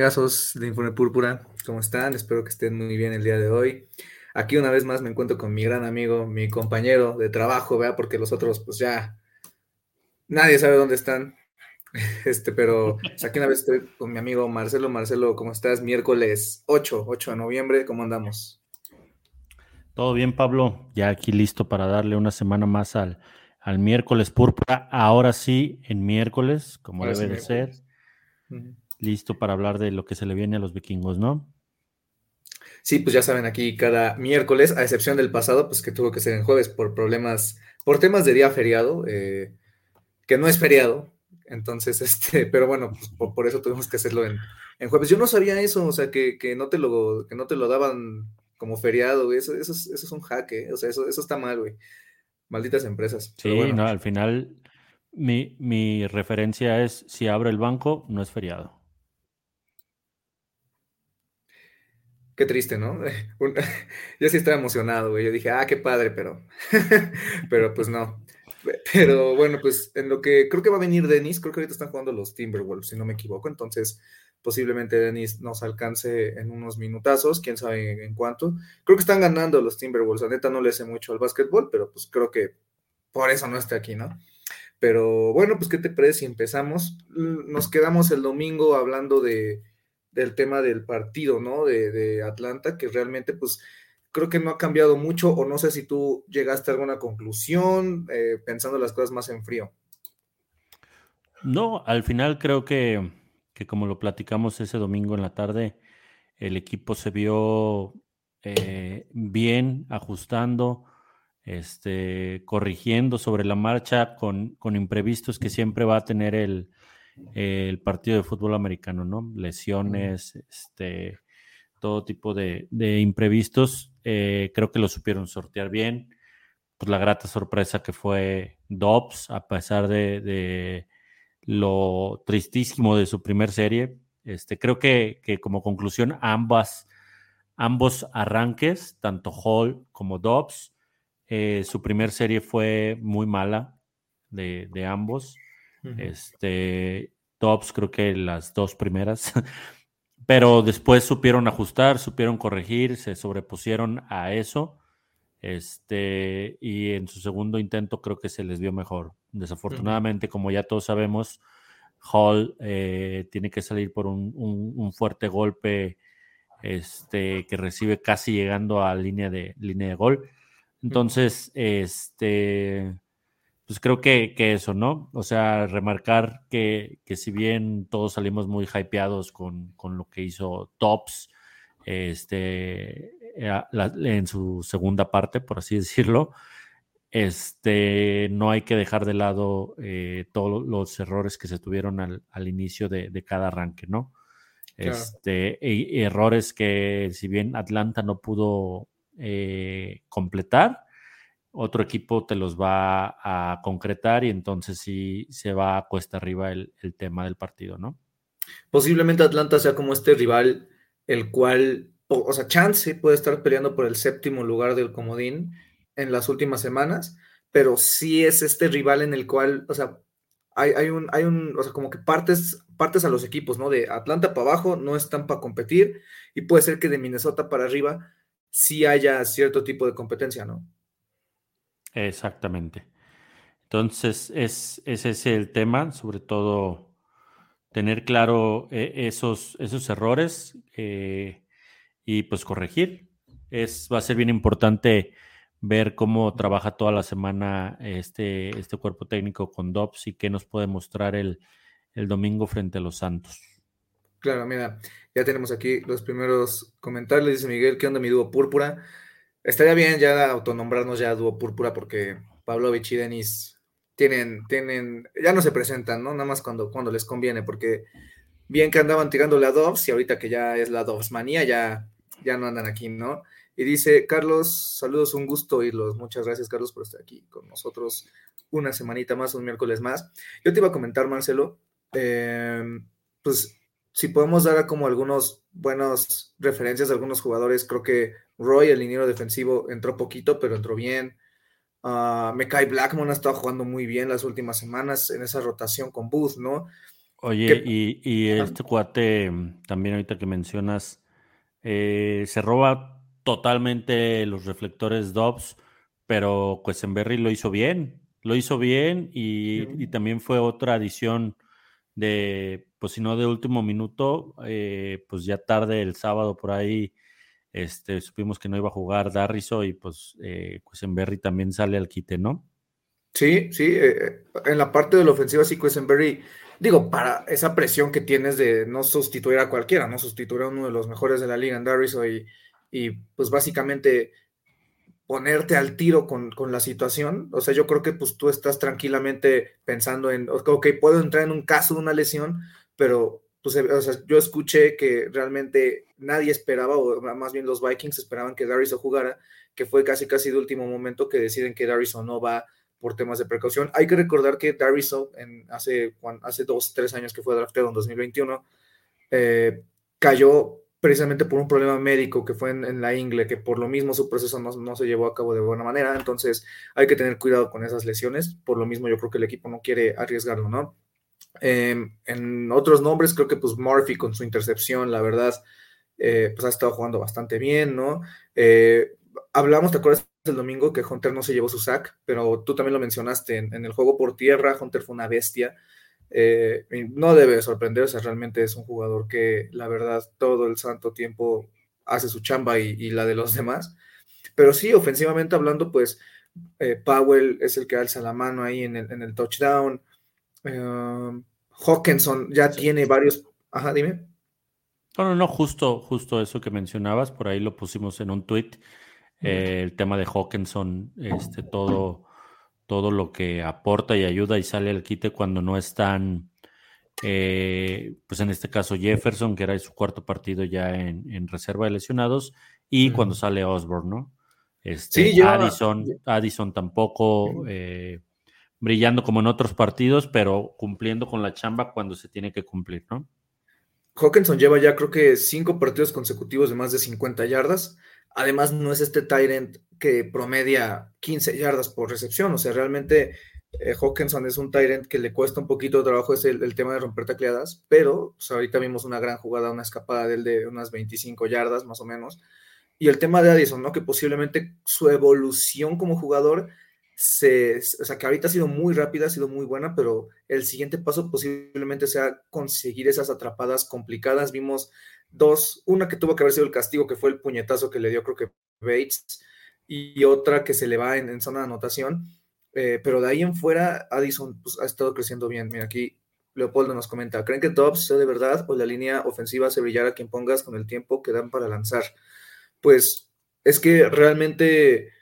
amigazos de Informe Púrpura, ¿cómo están? Espero que estén muy bien el día de hoy. Aquí una vez más me encuentro con mi gran amigo, mi compañero de trabajo, ¿verdad? Porque los otros, pues ya, nadie sabe dónde están. Este, pero pues, aquí una vez estoy con mi amigo Marcelo. Marcelo, ¿cómo estás? Miércoles 8, 8 de noviembre, ¿cómo andamos? Todo bien, Pablo. Ya aquí listo para darle una semana más al, al miércoles púrpura. Ahora sí, en miércoles, como Ahora sí, debe de ser. miércoles. Ujú. Listo para hablar de lo que se le viene a los vikingos, ¿no? Sí, pues ya saben, aquí cada miércoles, a excepción del pasado, pues que tuvo que ser en jueves por problemas, por temas de día feriado, eh, que no es feriado. Entonces, este, pero bueno, pues por, por eso tuvimos que hacerlo en, en jueves. Yo no sabía eso, o sea, que, que no te lo, que no te lo daban como feriado, güey. Eso, eso, es, eso es un ¿eh? O sea, eso, eso está mal, güey. Malditas empresas. Sí, bueno, no, al final mi, mi referencia es si abre el banco, no es feriado. Qué triste, ¿no? Yo sí estaba emocionado, güey. Yo dije, ah, qué padre, pero, pero pues no. Pero bueno, pues en lo que creo que va a venir Dennis, creo que ahorita están jugando los Timberwolves, si no me equivoco. Entonces, posiblemente Dennis nos alcance en unos minutazos, quién sabe en, cuánto. Creo que están ganando los Timberwolves. La neta no le sé mucho al básquetbol, pero pues creo que por eso no está aquí, ¿no? Pero bueno, pues, ¿qué te parece si empezamos? Nos quedamos el domingo hablando de, del tema del partido, ¿no? De, Atlanta, que realmente, pues, creo que no ha cambiado mucho, o no sé si tú llegaste a alguna conclusión, eh, pensando las cosas más en frío. No, al final creo que, que como lo platicamos ese domingo en la tarde, el equipo se vio eh, bien, ajustando, este, corrigiendo sobre la marcha con, con imprevistos que siempre va a tener el, el partido de fútbol americano, ¿no? Lesiones, este, todo tipo de, de imprevistos. Eh, creo que lo supieron sortear bien. Pues la grata sorpresa que fue Dobbs, a pesar de, de lo tristísimo de su primer serie. Este, creo que, que como conclusión, ambas, ambos arranques, tanto Hall como Dobbs, eh, su primer serie fue muy mala de, de ambos. Este, Dobbs creo que las dos primeras, pero después supieron ajustar, supieron corregir, se sobrepusieron a eso. Este, y en su segundo intento creo que se les vio mejor. Desafortunadamente, como ya todos sabemos, Hall eh, tiene que salir por un, un- un fuerte golpe este, que recibe casi llegando a línea de, línea de gol. Entonces, este, pues creo que, que eso, ¿no? O sea, remarcar que, que si bien todos salimos muy hypeados con, con lo que hizo Tops este, la- en su segunda parte, por así decirlo, este, no hay que dejar de lado eh, todos los errores que se tuvieron al, al inicio de, de cada arranque, ¿no? Claro. Este, e- errores que si bien Atlanta no pudo eh, completar, otro equipo te los va a concretar y entonces sí se va a cuesta arriba el, tema del partido, ¿no? Posiblemente Atlanta sea como este rival, el cual, o, o sea, Chance puede estar peleando por el séptimo lugar del comodín en las últimas semanas, pero sí es este rival en el cual, o sea, hay, hay un, hay un, o sea, como que partes, partes a los equipos, ¿no? De Atlanta para abajo no están para competir y puede ser que de Minnesota para arriba sí haya cierto tipo de competencia, ¿no? Exactamente. Entonces, es, ese es el tema, sobre todo tener claro eh, esos, esos errores y pues corregir. Es, va a ser bien importante ver cómo trabaja toda la semana este, este cuerpo técnico con Dobbs y qué nos puede mostrar el, el domingo frente a los Santos. Claro, mira, ya tenemos aquí los primeros comentarios. Dice Miguel, ¿qué onda mi dúo púrpura? Estaría bien ya autonombrarnos ya dúo púrpura porque Pavlovich y Denis tienen, tienen, ya no se presentan, ¿no? Nada más cuando, cuando les conviene, porque bien que andaban tirando la Dobbs y ahorita que ya es la Dobbs manía, ya, ya no andan aquí, ¿no? Y dice, Carlos, saludos, un gusto oírlos. Muchas gracias, Carlos, por estar aquí con nosotros una semanita más, un miércoles más. Yo te iba a comentar, Marcelo, eh, pues si podemos dar como algunos buenos referencias de algunos jugadores, creo que Roy, el liniero defensivo, entró poquito, pero entró bien. Uh, Mekai Blackmon ha estado jugando muy bien las últimas semanas en esa rotación con Booth, ¿no? Oye, y, este cuate, también ahorita que mencionas, eh, se roba totalmente los reflectores Dobbs, pero Quesenberry lo hizo bien, lo hizo bien y, y también fue otra adición de, pues si no de último minuto, eh, pues ya tarde el sábado por ahí, este, supimos que no iba a jugar Darriso y pues eh, Quesenberry también sale al quite, ¿no? Sí, sí, eh, en la parte de la ofensiva sí Quesenberry, digo, para esa presión que tienes de no sustituir a cualquiera, no sustituir a uno de los mejores de la liga en Darriso y, y pues básicamente ponerte al tiro con, la situación. O sea, yo creo que pues tú estás tranquilamente pensando en, ok, puedo entrar en un caso de una lesión, pero pues o sea, yo escuché que realmente nadie esperaba, o más bien los Vikings esperaban que Darius jugara, que fue casi casi de último momento que deciden que Darius no va por temas de precaución. Hay que recordar que Darius en hace, hace dos, tres años que fue drafteado en 2021, eh, cayó precisamente por un problema médico que fue en, la ingle, que por lo mismo su proceso no, se llevó a cabo de buena manera, entonces hay que tener cuidado con esas lesiones, por lo mismo yo creo que el equipo no quiere arriesgarlo, ¿no? Em, en otros nombres, creo que pues Murphy con su intercepción, la verdad, eh, pues ha estado jugando bastante bien, ¿no? Eh, hablamos, ¿te acuerdas el domingo que Hunter no se llevó su sack? Pero tú también lo mencionaste, en el juego por tierra, Hunter fue una bestia, eh, no debe sorprenderse, realmente es un jugador que la verdad todo el santo tiempo hace su chamba y, la de los demás. Pero sí, ofensivamente hablando, pues Powell es el que alza la mano ahí en el, touchdown. Um, Hawkinson ya tiene varios. Ajá, dime. No, no, no, justo, justo eso que mencionabas, por ahí lo pusimos en un tweet. Eh, el tema de Hawkinson, este, todo todo lo que aporta y ayuda y sale al quite cuando no están, eh, pues en este caso Jefferson, que era su cuarto partido ya en, reserva de lesionados, y cuando sale Osborne, ¿no? Este, sí, Addison, Addison tampoco eh, brillando como en otros partidos, pero cumpliendo con la chamba cuando se tiene que cumplir, ¿no? Hawkinson lleva ya creo que cinco partidos consecutivos de más de 50 yardas. Además, no es este Tyrant que promedia 15 yardas por recepción. O sea, realmente eh, Hawkinson es un Tyrant que le cuesta un poquito de trabajo es el, tema de romper tacleadas, pero pues, ahorita vimos una gran jugada, una escapada de él de unas 25 yardas más o menos. Y el tema de Addison, ¿no? Que posiblemente su evolución como jugador se, o sea, que ahorita ha sido muy rápida, ha sido muy buena, pero el siguiente paso posiblemente sea conseguir esas atrapadas complicadas. Vimos dos, una que tuvo que haber sido el castigo, que fue el puñetazo que le dio, creo que Bates, y otra que se le va en, zona de anotación. Eh, pero de ahí en fuera, Addison pues, ha estado creciendo bien. Mira, aquí Leopoldo nos comenta: ¿Creen que Dobbs sea de verdad o la línea ofensiva se brillará quien pongas con el tiempo que dan para lanzar? Pues es que realmente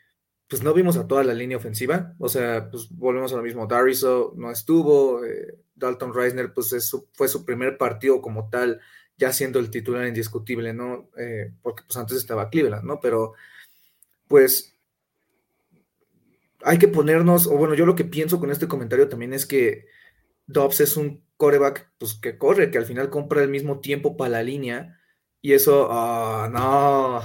pues no vimos a toda la línea ofensiva, o sea, pues volvemos a lo mismo, Dariso no estuvo, eh, Dalton Reisner pues fue su primer partido como tal ya siendo el titular indiscutible, ¿no? Eh, porque pues antes estaba Cleveland, ¿no? Pero pues hay que ponernos, o bueno, yo lo que pienso con este comentario también es que Dobbs es un coreback pues, que corre, que al final compra el mismo tiempo para la línea, y eso, oh, no,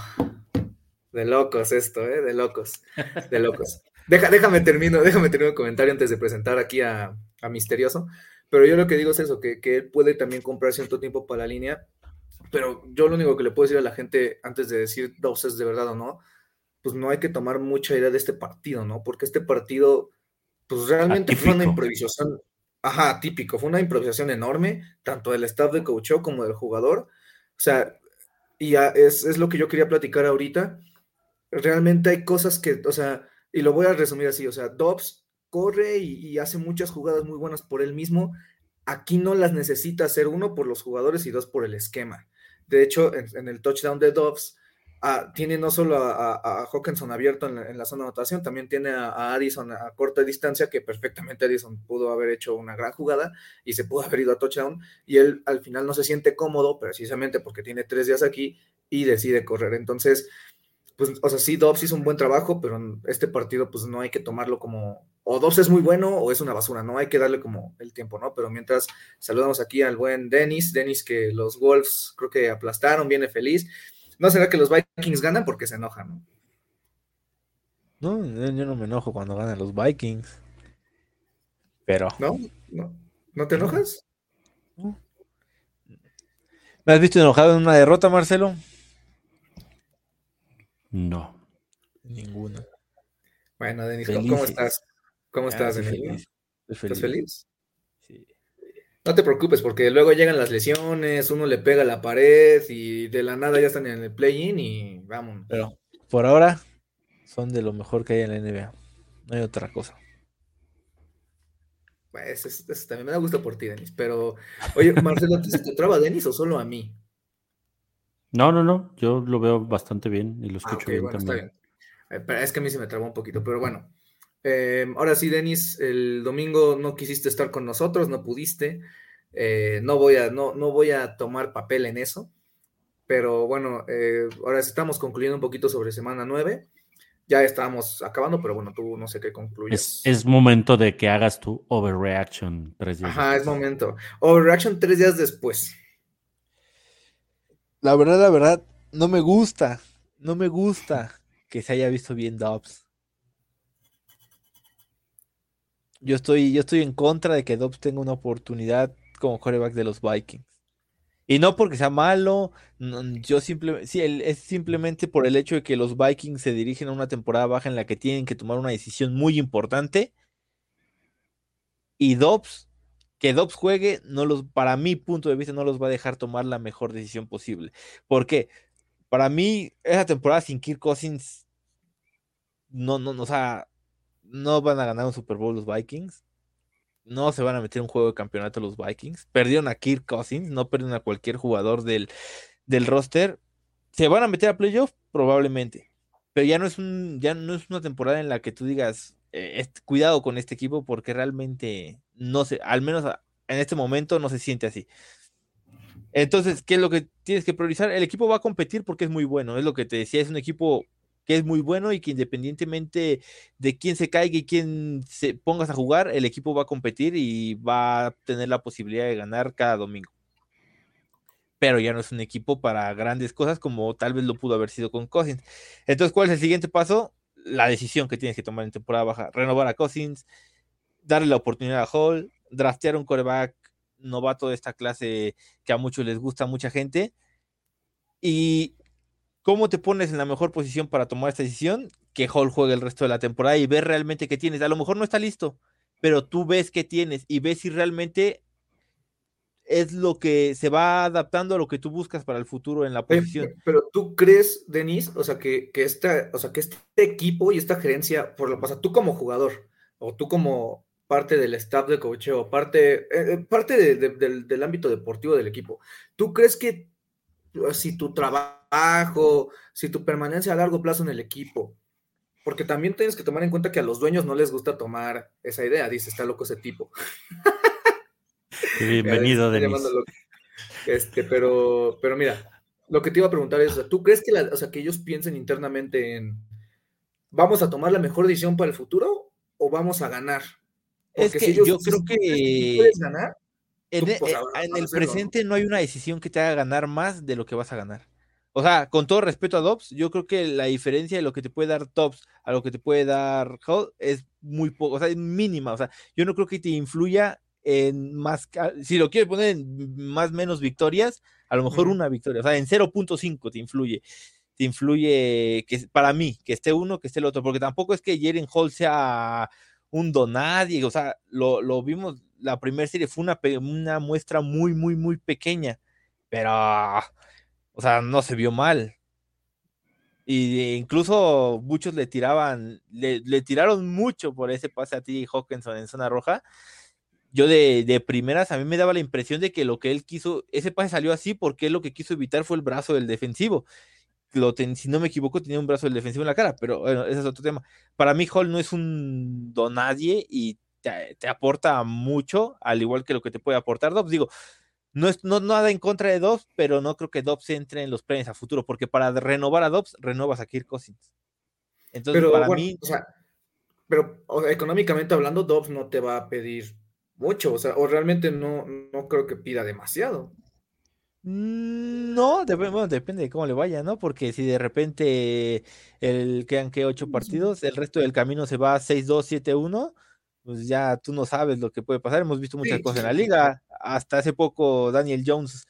de locos esto, ¿eh? De locos, de locos. Deja, déjame termino, déjame terminar el comentario antes de presentar aquí a, a Misterioso. Pero yo lo que digo es eso, que, él puede también comprar cierto tiempo para la línea, pero yo lo único que le puedo decir a la gente antes de decir dos es de verdad o no, pues no hay que tomar mucha idea de este partido, ¿no? Porque este partido, pues realmente fue una improvisación, ajá, típico, fue una improvisación enorme, tanto del staff de coach como del jugador. O sea, y es, es, lo que yo quería platicar ahorita. Realmente hay cosas que, o sea, y lo voy a resumir así, o sea, Dobbs corre y, hace muchas jugadas muy buenas por él mismo. Aquí no las necesita hacer uno por los jugadores y dos por el esquema. De hecho, en, en el touchdown de Dobbs, Ah, tiene no solo a, Hawkinson abierto en la, zona de anotación, también tiene a, Addison a corta distancia, que perfectamente Addison pudo haber hecho una gran jugada y se pudo haber ido a touchdown, y él al final no se siente cómodo, precisamente porque tiene tres días aquí y decide correr. Entonces, pues, o sea, sí, Dobbs hizo un buen trabajo, pero en este partido, pues no hay que tomarlo como, o Dobbs es muy bueno o es una basura, no hay que darle como el tiempo, ¿no? Pero mientras saludamos aquí al buen Dennis, Dennis que los Wolves creo que aplastaron, viene feliz ¿No será que los Vikings ganan porque se enojan? No, no yo no me enojo cuando ganan los Vikings. Pero. ¿No? ¿No, te enojas? ¿Me has visto enojado en una derrota, Marcelo? No. Ninguna. Bueno, Denis, ¿cómo estás? ¿Cómo estás, Denis? ¿Estás feliz? No te preocupes, porque luego llegan las lesiones, uno le pega a la pared y de la nada ya están en el play-in y vamos. Pero por ahora son de lo mejor que hay en la NBA. No hay otra cosa. Pues eso, también me da gusto por ti, Denis. Pero, oye, Marcelo, ¿te se te traba Denis o solo a mí? No, no, no. Yo lo veo bastante bien y lo ah, escucho bien también. Eh, es que a mí se me trabó un poquito, pero bueno. Em, ahora sí, Denis, el domingo no quisiste estar con nosotros, no pudiste. Eh, no, voy a, no, no voy a tomar papel en eso. Pero bueno, eh, ahora estamos concluyendo un poquito sobre semana 9. Ya estábamos acabando, pero bueno, tú no sé qué concluyes. Es, momento de que hagas tu overreaction tres días Ajá, es momento. Overreaction tres días después. La verdad, la verdad, no me gusta. No me gusta que se haya visto bien Dobbs. Yo estoy, yo estoy en contra de que Dobbs tenga una oportunidad como coreback de los Vikings. Y no porque sea malo, yo simplemente, sí, es simplemente por el hecho de que los Vikings se dirigen a una temporada baja en la que tienen que tomar una decisión muy importante. Y Dobbs, que Dobbs juegue, no los, para mi punto de vista, no los va a dejar tomar la mejor decisión posible. porque Para mí, esa temporada sin Kirk Cousins, no, no, no, o sea, no van a ganar un Super Bowl los Vikings. No se van a meter un juego de campeonato los Vikings. Perdieron a Kirk Cousins, no perdieron a cualquier jugador del, del roster. ¿Se van a meter a playoff? Probablemente. Pero ya no es un, ya no es una temporada en la que tú digas, eh, cuidado con este equipo, porque realmente no sé, al menos en este momento no se siente así. Entonces, ¿qué es lo que tienes que priorizar? El equipo va a competir porque es muy bueno, es lo que te decía, es un equipo que es muy bueno y que independientemente de quién se caiga y quién se pongas a jugar, el equipo va a competir y va a tener la posibilidad de ganar cada domingo. Pero ya no es un equipo para grandes cosas como tal vez lo pudo haber sido con Cousins. Entonces, ¿cuál es el siguiente paso? La decisión que tienes que tomar en temporada baja. Renovar a Cousins, darle la oportunidad a Hall, draftear un coreback novato de esta clase que a muchos les gusta, a mucha gente. Y ¿Cómo te pones en la mejor posición para tomar esta decisión? Que Hall juegue el resto de la temporada y ver realmente qué tienes. A lo mejor no está listo, pero tú ves qué tienes y ves si realmente es lo que se va adaptando a lo que tú buscas para el futuro en la posición. Pero, tú crees, Denis, o sea, que, que, esta, o sea, que este equipo y esta gerencia, por lo pasa, tú como jugador, o tú como parte del staff de cocheo, parte, eh, eh, parte del, del ámbito deportivo del equipo, ¿tú crees que si tu trabajo, si tu permanencia a largo plazo en el equipo. Porque también tienes que tomar en cuenta que a los dueños no les gusta tomar esa idea. Dice, está loco ese tipo. Bienvenido, Denis. Este, pero, pero mira, lo que te iba a preguntar es, ¿tú crees que, o sea, que ellos piensen internamente en, ¿vamos a tomar la mejor decisión para el futuro o vamos a ganar? es que yo creo que... ¿Puedes ganar? E, pues, eh, en, el presente no hay una decisión que te haga ganar más de lo que vas a ganar. O sea, con todo respeto a Dobbs, yo creo que la diferencia de lo que te puede dar Dobbs a lo que te puede dar Hall es muy poco, o sea, es mínima. O sea, yo no creo que te influya en más, si lo quieres poner en más menos victorias, a lo mejor una victoria, o sea, en 0.5 te influye. Te influye que para mí, que esté uno, que esté el otro, porque tampoco es que Jeren Hall sea un donadie, o sea, lo, lo vimos la primera serie fue una, una muestra muy, muy, muy pequeña, pero, o sea, no se vio mal. Y incluso muchos le tiraban, le, tiraron mucho por ese pase a ti Hawkinson en zona roja. Yo de, de, primeras a mí me daba la impresión de que lo que él quiso, ese pase salió así porque él lo que quiso evitar fue el brazo del defensivo. Lo si no me equivoco, tenía un brazo del defensivo en la cara, pero bueno, ese es otro tema. Para mí, Hall no es un donadie y te, te aporta mucho, al igual que lo que te puede aportar Dobbs. Digo, no es no, nada en contra de Dobbs, pero no creo que Dobbs entre en los planes a futuro, porque para renovar a Dobbs, renovas a Kirk Cousins. Entonces, pero, para mí. O sea, pero económicamente hablando, Dobbs no te va a pedir mucho, o sea, o realmente no, no creo que pida demasiado. No, bueno, depende de cómo le vaya, ¿no? Porque si de repente el quedan que ocho partidos, el resto del camino se va 6-2, 7-1, pues ya tú no sabes lo que puede pasar. Hemos visto muchas cosas en la liga. Hasta hace poco Daniel Jones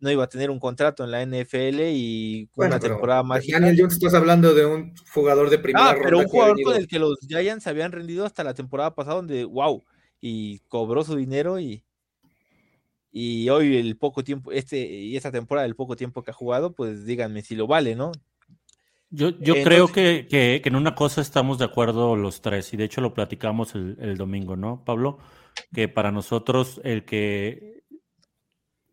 no iba a tener un contrato en la NFL y una temporada más. Daniel Jones, estás hablando de un jugador de primera ah, pero un jugador con el que los Giants se habían rendido hasta la temporada pasada, donde, wow, y cobró su dinero y, y hoy el poco tiempo, este y esta temporada, el poco tiempo que ha jugado, pues díganme si lo vale, ¿no? Yo, yo creo que, que, en una cosa estamos de acuerdo los tres, y de hecho lo platicamos el, domingo, ¿no, Pablo? Que para nosotros el que,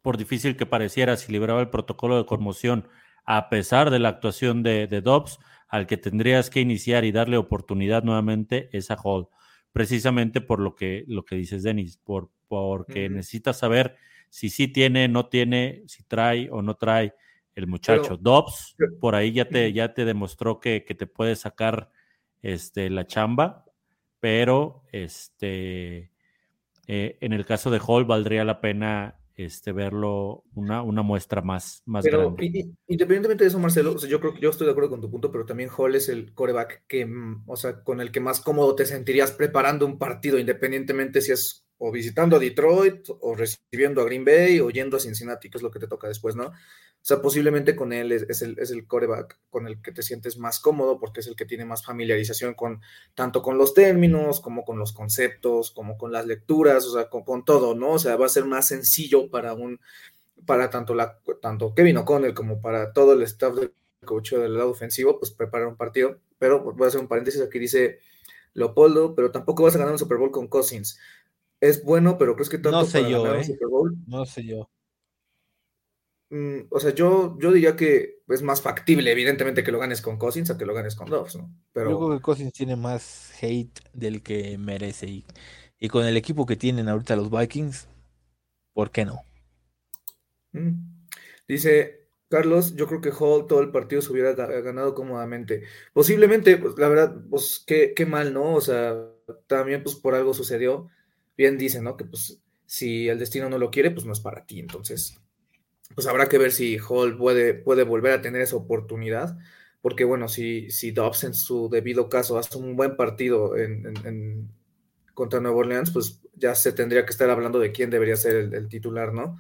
por difícil que pareciera, si libraba el protocolo de conmoción, a pesar de la actuación de, de Dobbs, al que tendrías que iniciar y darle oportunidad nuevamente es a Hall, precisamente por lo que, lo que dices, Denis, por, porque necesitas saber si sí tiene, no tiene, si trae o no trae el muchacho. Dobbs, por ahí ya te, ya te demostró que, te puede sacar este, la chamba, pero este, eh, en el caso de Hall valdría la pena este, verlo una, una muestra más, más grande. independientemente de eso, Marcelo, yo creo que yo estoy de acuerdo con tu punto, pero también Hall es el coreback que, mm, o sea, con el que más cómodo te sentirías preparando un partido, independientemente si es o visitando a Detroit, o recibiendo a Green Bay, o yendo a Cincinnati, que es lo que te toca después, ¿no? O sea, posiblemente con él es, el, es el coreback con el que te sientes más cómodo porque es el que tiene más familiarización con tanto con los términos como con los conceptos, como con las lecturas, o sea, con, todo, ¿no? O sea, va a ser más sencillo para un, para tanto, la, tanto Kevin O'Connell como para todo el staff del coach del lado ofensivo, pues preparar un partido. Pero voy a hacer un paréntesis aquí, dice Leopoldo, pero tampoco vas a ganar un Super Bowl con Cousins. Es bueno, pero crees que tanto no sé yo, ¿eh? Super Bowl? No sé yo. Mm, o sea, yo, yo diría que es más factible, evidentemente, que lo ganes con Cousins a que lo ganes con Dobbs, ¿no? Pero... Yo creo que Cousins tiene más hate del que merece. Y, y con el equipo que tienen ahorita los Vikings, ¿por qué no? Mm. Dice Carlos, yo creo que Hall todo el partido se hubiera ganado cómodamente. Posiblemente, pues, la verdad, pues qué, qué mal, ¿no? O sea, también pues por algo sucedió. Bien dicen, ¿no? Que pues si el destino no lo quiere, pues no es para ti. Entonces, pues habrá que ver si Hall puede, puede volver a tener esa oportunidad, porque bueno, si, si Dobbs en su debido caso hace un buen partido en, contra Nueva Orleans, pues ya se tendría que estar hablando de quién debería ser el, titular, ¿no?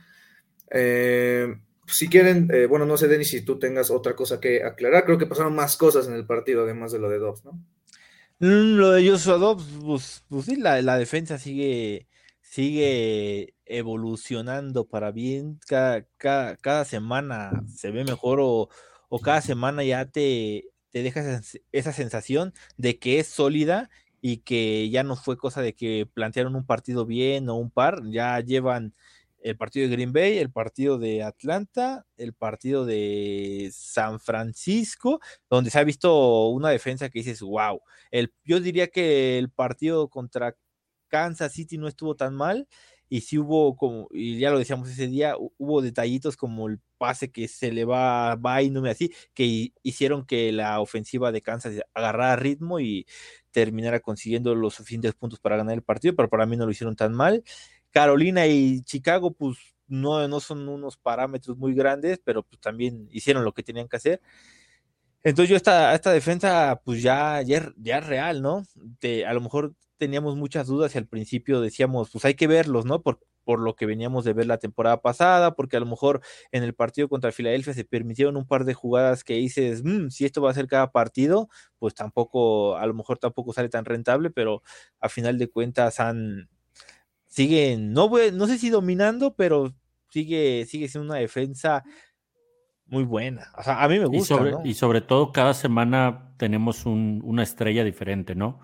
Eh, si quieren, eh, bueno, no sé, Denis, si tú tengas otra cosa que aclarar, creo que pasaron más cosas en el partido, además de lo de Dobbs, ¿no? Mm, lo de Joshua Dobbs, pues, pues sí, la, defensa sigue sigue evolucionando para bien, cada, cada, semana se ve mejor o, cada semana ya te, te deja esa sensación de que es sólida y que ya no fue cosa de que plantearon un partido bien o un par, ya llevan el partido de Green Bay, el partido de Atlanta, el partido de San Francisco, donde se ha visto una defensa que dices, wow, el, yo diría que el partido contra Kansas City no estuvo tan mal y sí hubo como, y ya lo decíamos ese día, hubo detallitos como el pase que se le va, va y no me así, que hicieron que la ofensiva de Kansas agarrara ritmo y terminara consiguiendo los suficientes puntos para ganar el partido, pero para mí no lo hicieron tan mal. Carolina y Chicago, pues no, no son unos parámetros muy grandes, pero pues también hicieron lo que tenían que hacer. Entonces yo esta, esta defensa, pues ya, ya, ya es real, ¿no? a lo mejor teníamos muchas dudas y al principio decíamos, pues hay que verlos, ¿no? Por, por lo que veníamos de ver la temporada pasada, porque a lo mejor en el partido contra Filadelfia se permitieron un par de jugadas que dices, mm, si esto va a ser cada partido, pues tampoco, a lo mejor tampoco sale tan rentable, pero a final de cuentas han, siguen, no, no sé si dominando, pero sigue, sigue siendo una defensa muy buena. O sea, a mí me gusta. Y sobre, y sobre todo, cada semana tenemos una estrella diferente, ¿no?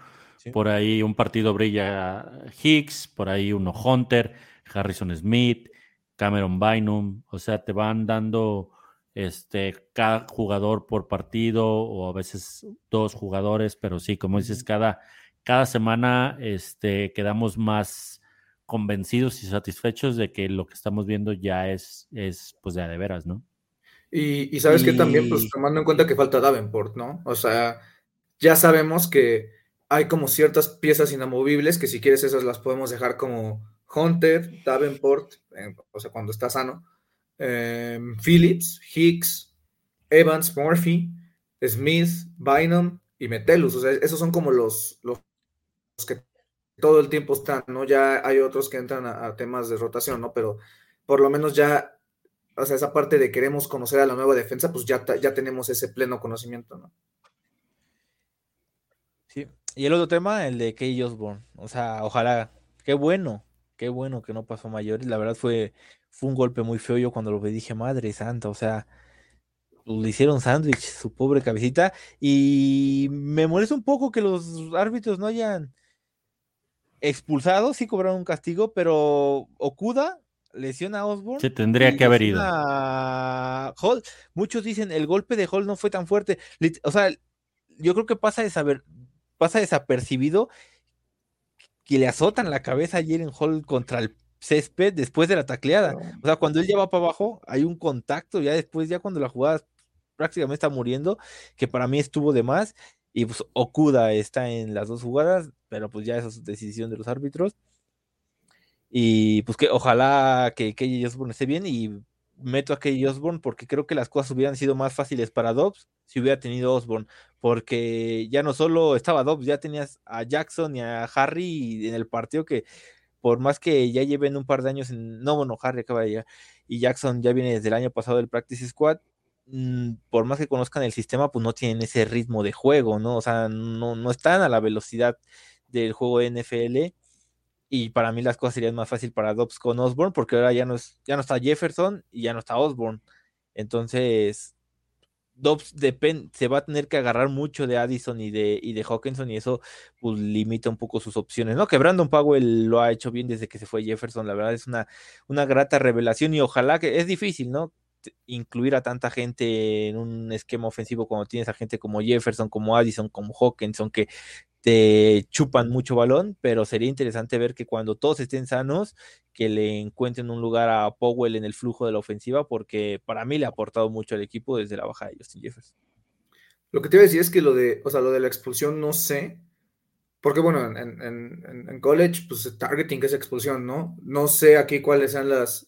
Por ahí un partido brilla Hicks, por ahí uno Hunter, Harrison Smith, Cameron Bynum. O sea, te van dando este, cada jugador por partido o a veces dos jugadores, pero sí, como dices, cada, cada semana este, quedamos más convencidos y satisfechos de que lo que estamos viendo ya es, es pues de, de veras, ¿no? Y, sabes que también, pues tomando en cuenta que falta Davenport, ¿no? O sea, ya sabemos que hay como ciertas piezas inamovibles que si quieres esas las podemos dejar como Hunter, Davenport, eh, o sea, cuando está sano, em, Phillips, Hicks, Evans, Murphy, Smith, Bynum y Metellus. O sea, esos son como los, los, que todo el tiempo están, ¿no? Ya hay otros que entran a temas de rotación, ¿no? Pero por lo menos ya o sea, esa parte de queremos conocer a la nueva defensa, pues ya, ya tenemos ese pleno conocimiento, ¿no? Sí, y el otro tema, el de Key Osborne, o sea, ojalá, qué bueno, qué bueno que no pasó mayores, la verdad fue, fue un golpe muy feo, yo cuando lo vi dije, madre santa, o sea, le hicieron sándwich, su pobre cabecita, y me molesta un poco que los árbitros no hayan expulsado, sí cobraron un castigo, pero Okuda lesiona a Osborne. Se tendría que haber ido. Hall. Muchos dicen el golpe de Hall no fue tan fuerte. O sea, yo creo que pasa, saber pasa desapercibido que le azotan la cabeza ayer en Hall contra el césped después de la tacleada. O sea, cuando él ya va para abajo, hay un contacto, ya después, ya cuando la jugada prácticamente está muriendo, que para mí estuvo de más. Y pues Okuda está en las dos jugadas, pero pues ya esa es decisión de los árbitros. Y pues que ojalá que Kelly Osborne esté bien y meto a Kelly Osborne porque creo que las cosas hubieran sido más fáciles para Dobbs si hubiera tenido Osborne, porque ya no solo estaba Dobbs, ya tenías a Jackson y a Harry en el partido que por más que ya lleven un par de años en, no, bueno, Harry acaba de llegar y Jackson ya viene desde el año pasado del Practice Squad, por más que conozcan el sistema, pues no tienen ese ritmo de juego, ¿no? O sea, no, no están a la velocidad del juego NFL y para mí las cosas serían más fácil para Dobbs con Osborne, porque ahora ya no, es, ya no está Jefferson y ya no está Osborne. Entonces, Dobbs se va a tener que agarrar mucho de Addison y de, y de Hawkinson y eso pues, limita un poco sus opciones, ¿no? Que Brandon Powell lo ha hecho bien desde que se fue Jefferson, la verdad es una, una grata revelación y ojalá que es difícil, ¿no? Incluir a tanta gente en un esquema ofensivo cuando tienes a gente como Jefferson, como Addison, como Hawkinson, que te chupan mucho balón, pero sería interesante ver que cuando todos estén sanos, que le encuentren un lugar a Powell en el flujo de la ofensiva, porque para mí le ha aportado mucho al equipo desde la baja de Justin Jefferson. Lo que te iba a decir es que lo de, o sea, lo de la expulsión no sé, porque bueno, en, college, pues targeting es expulsión, ¿no? No sé aquí cuáles sean las,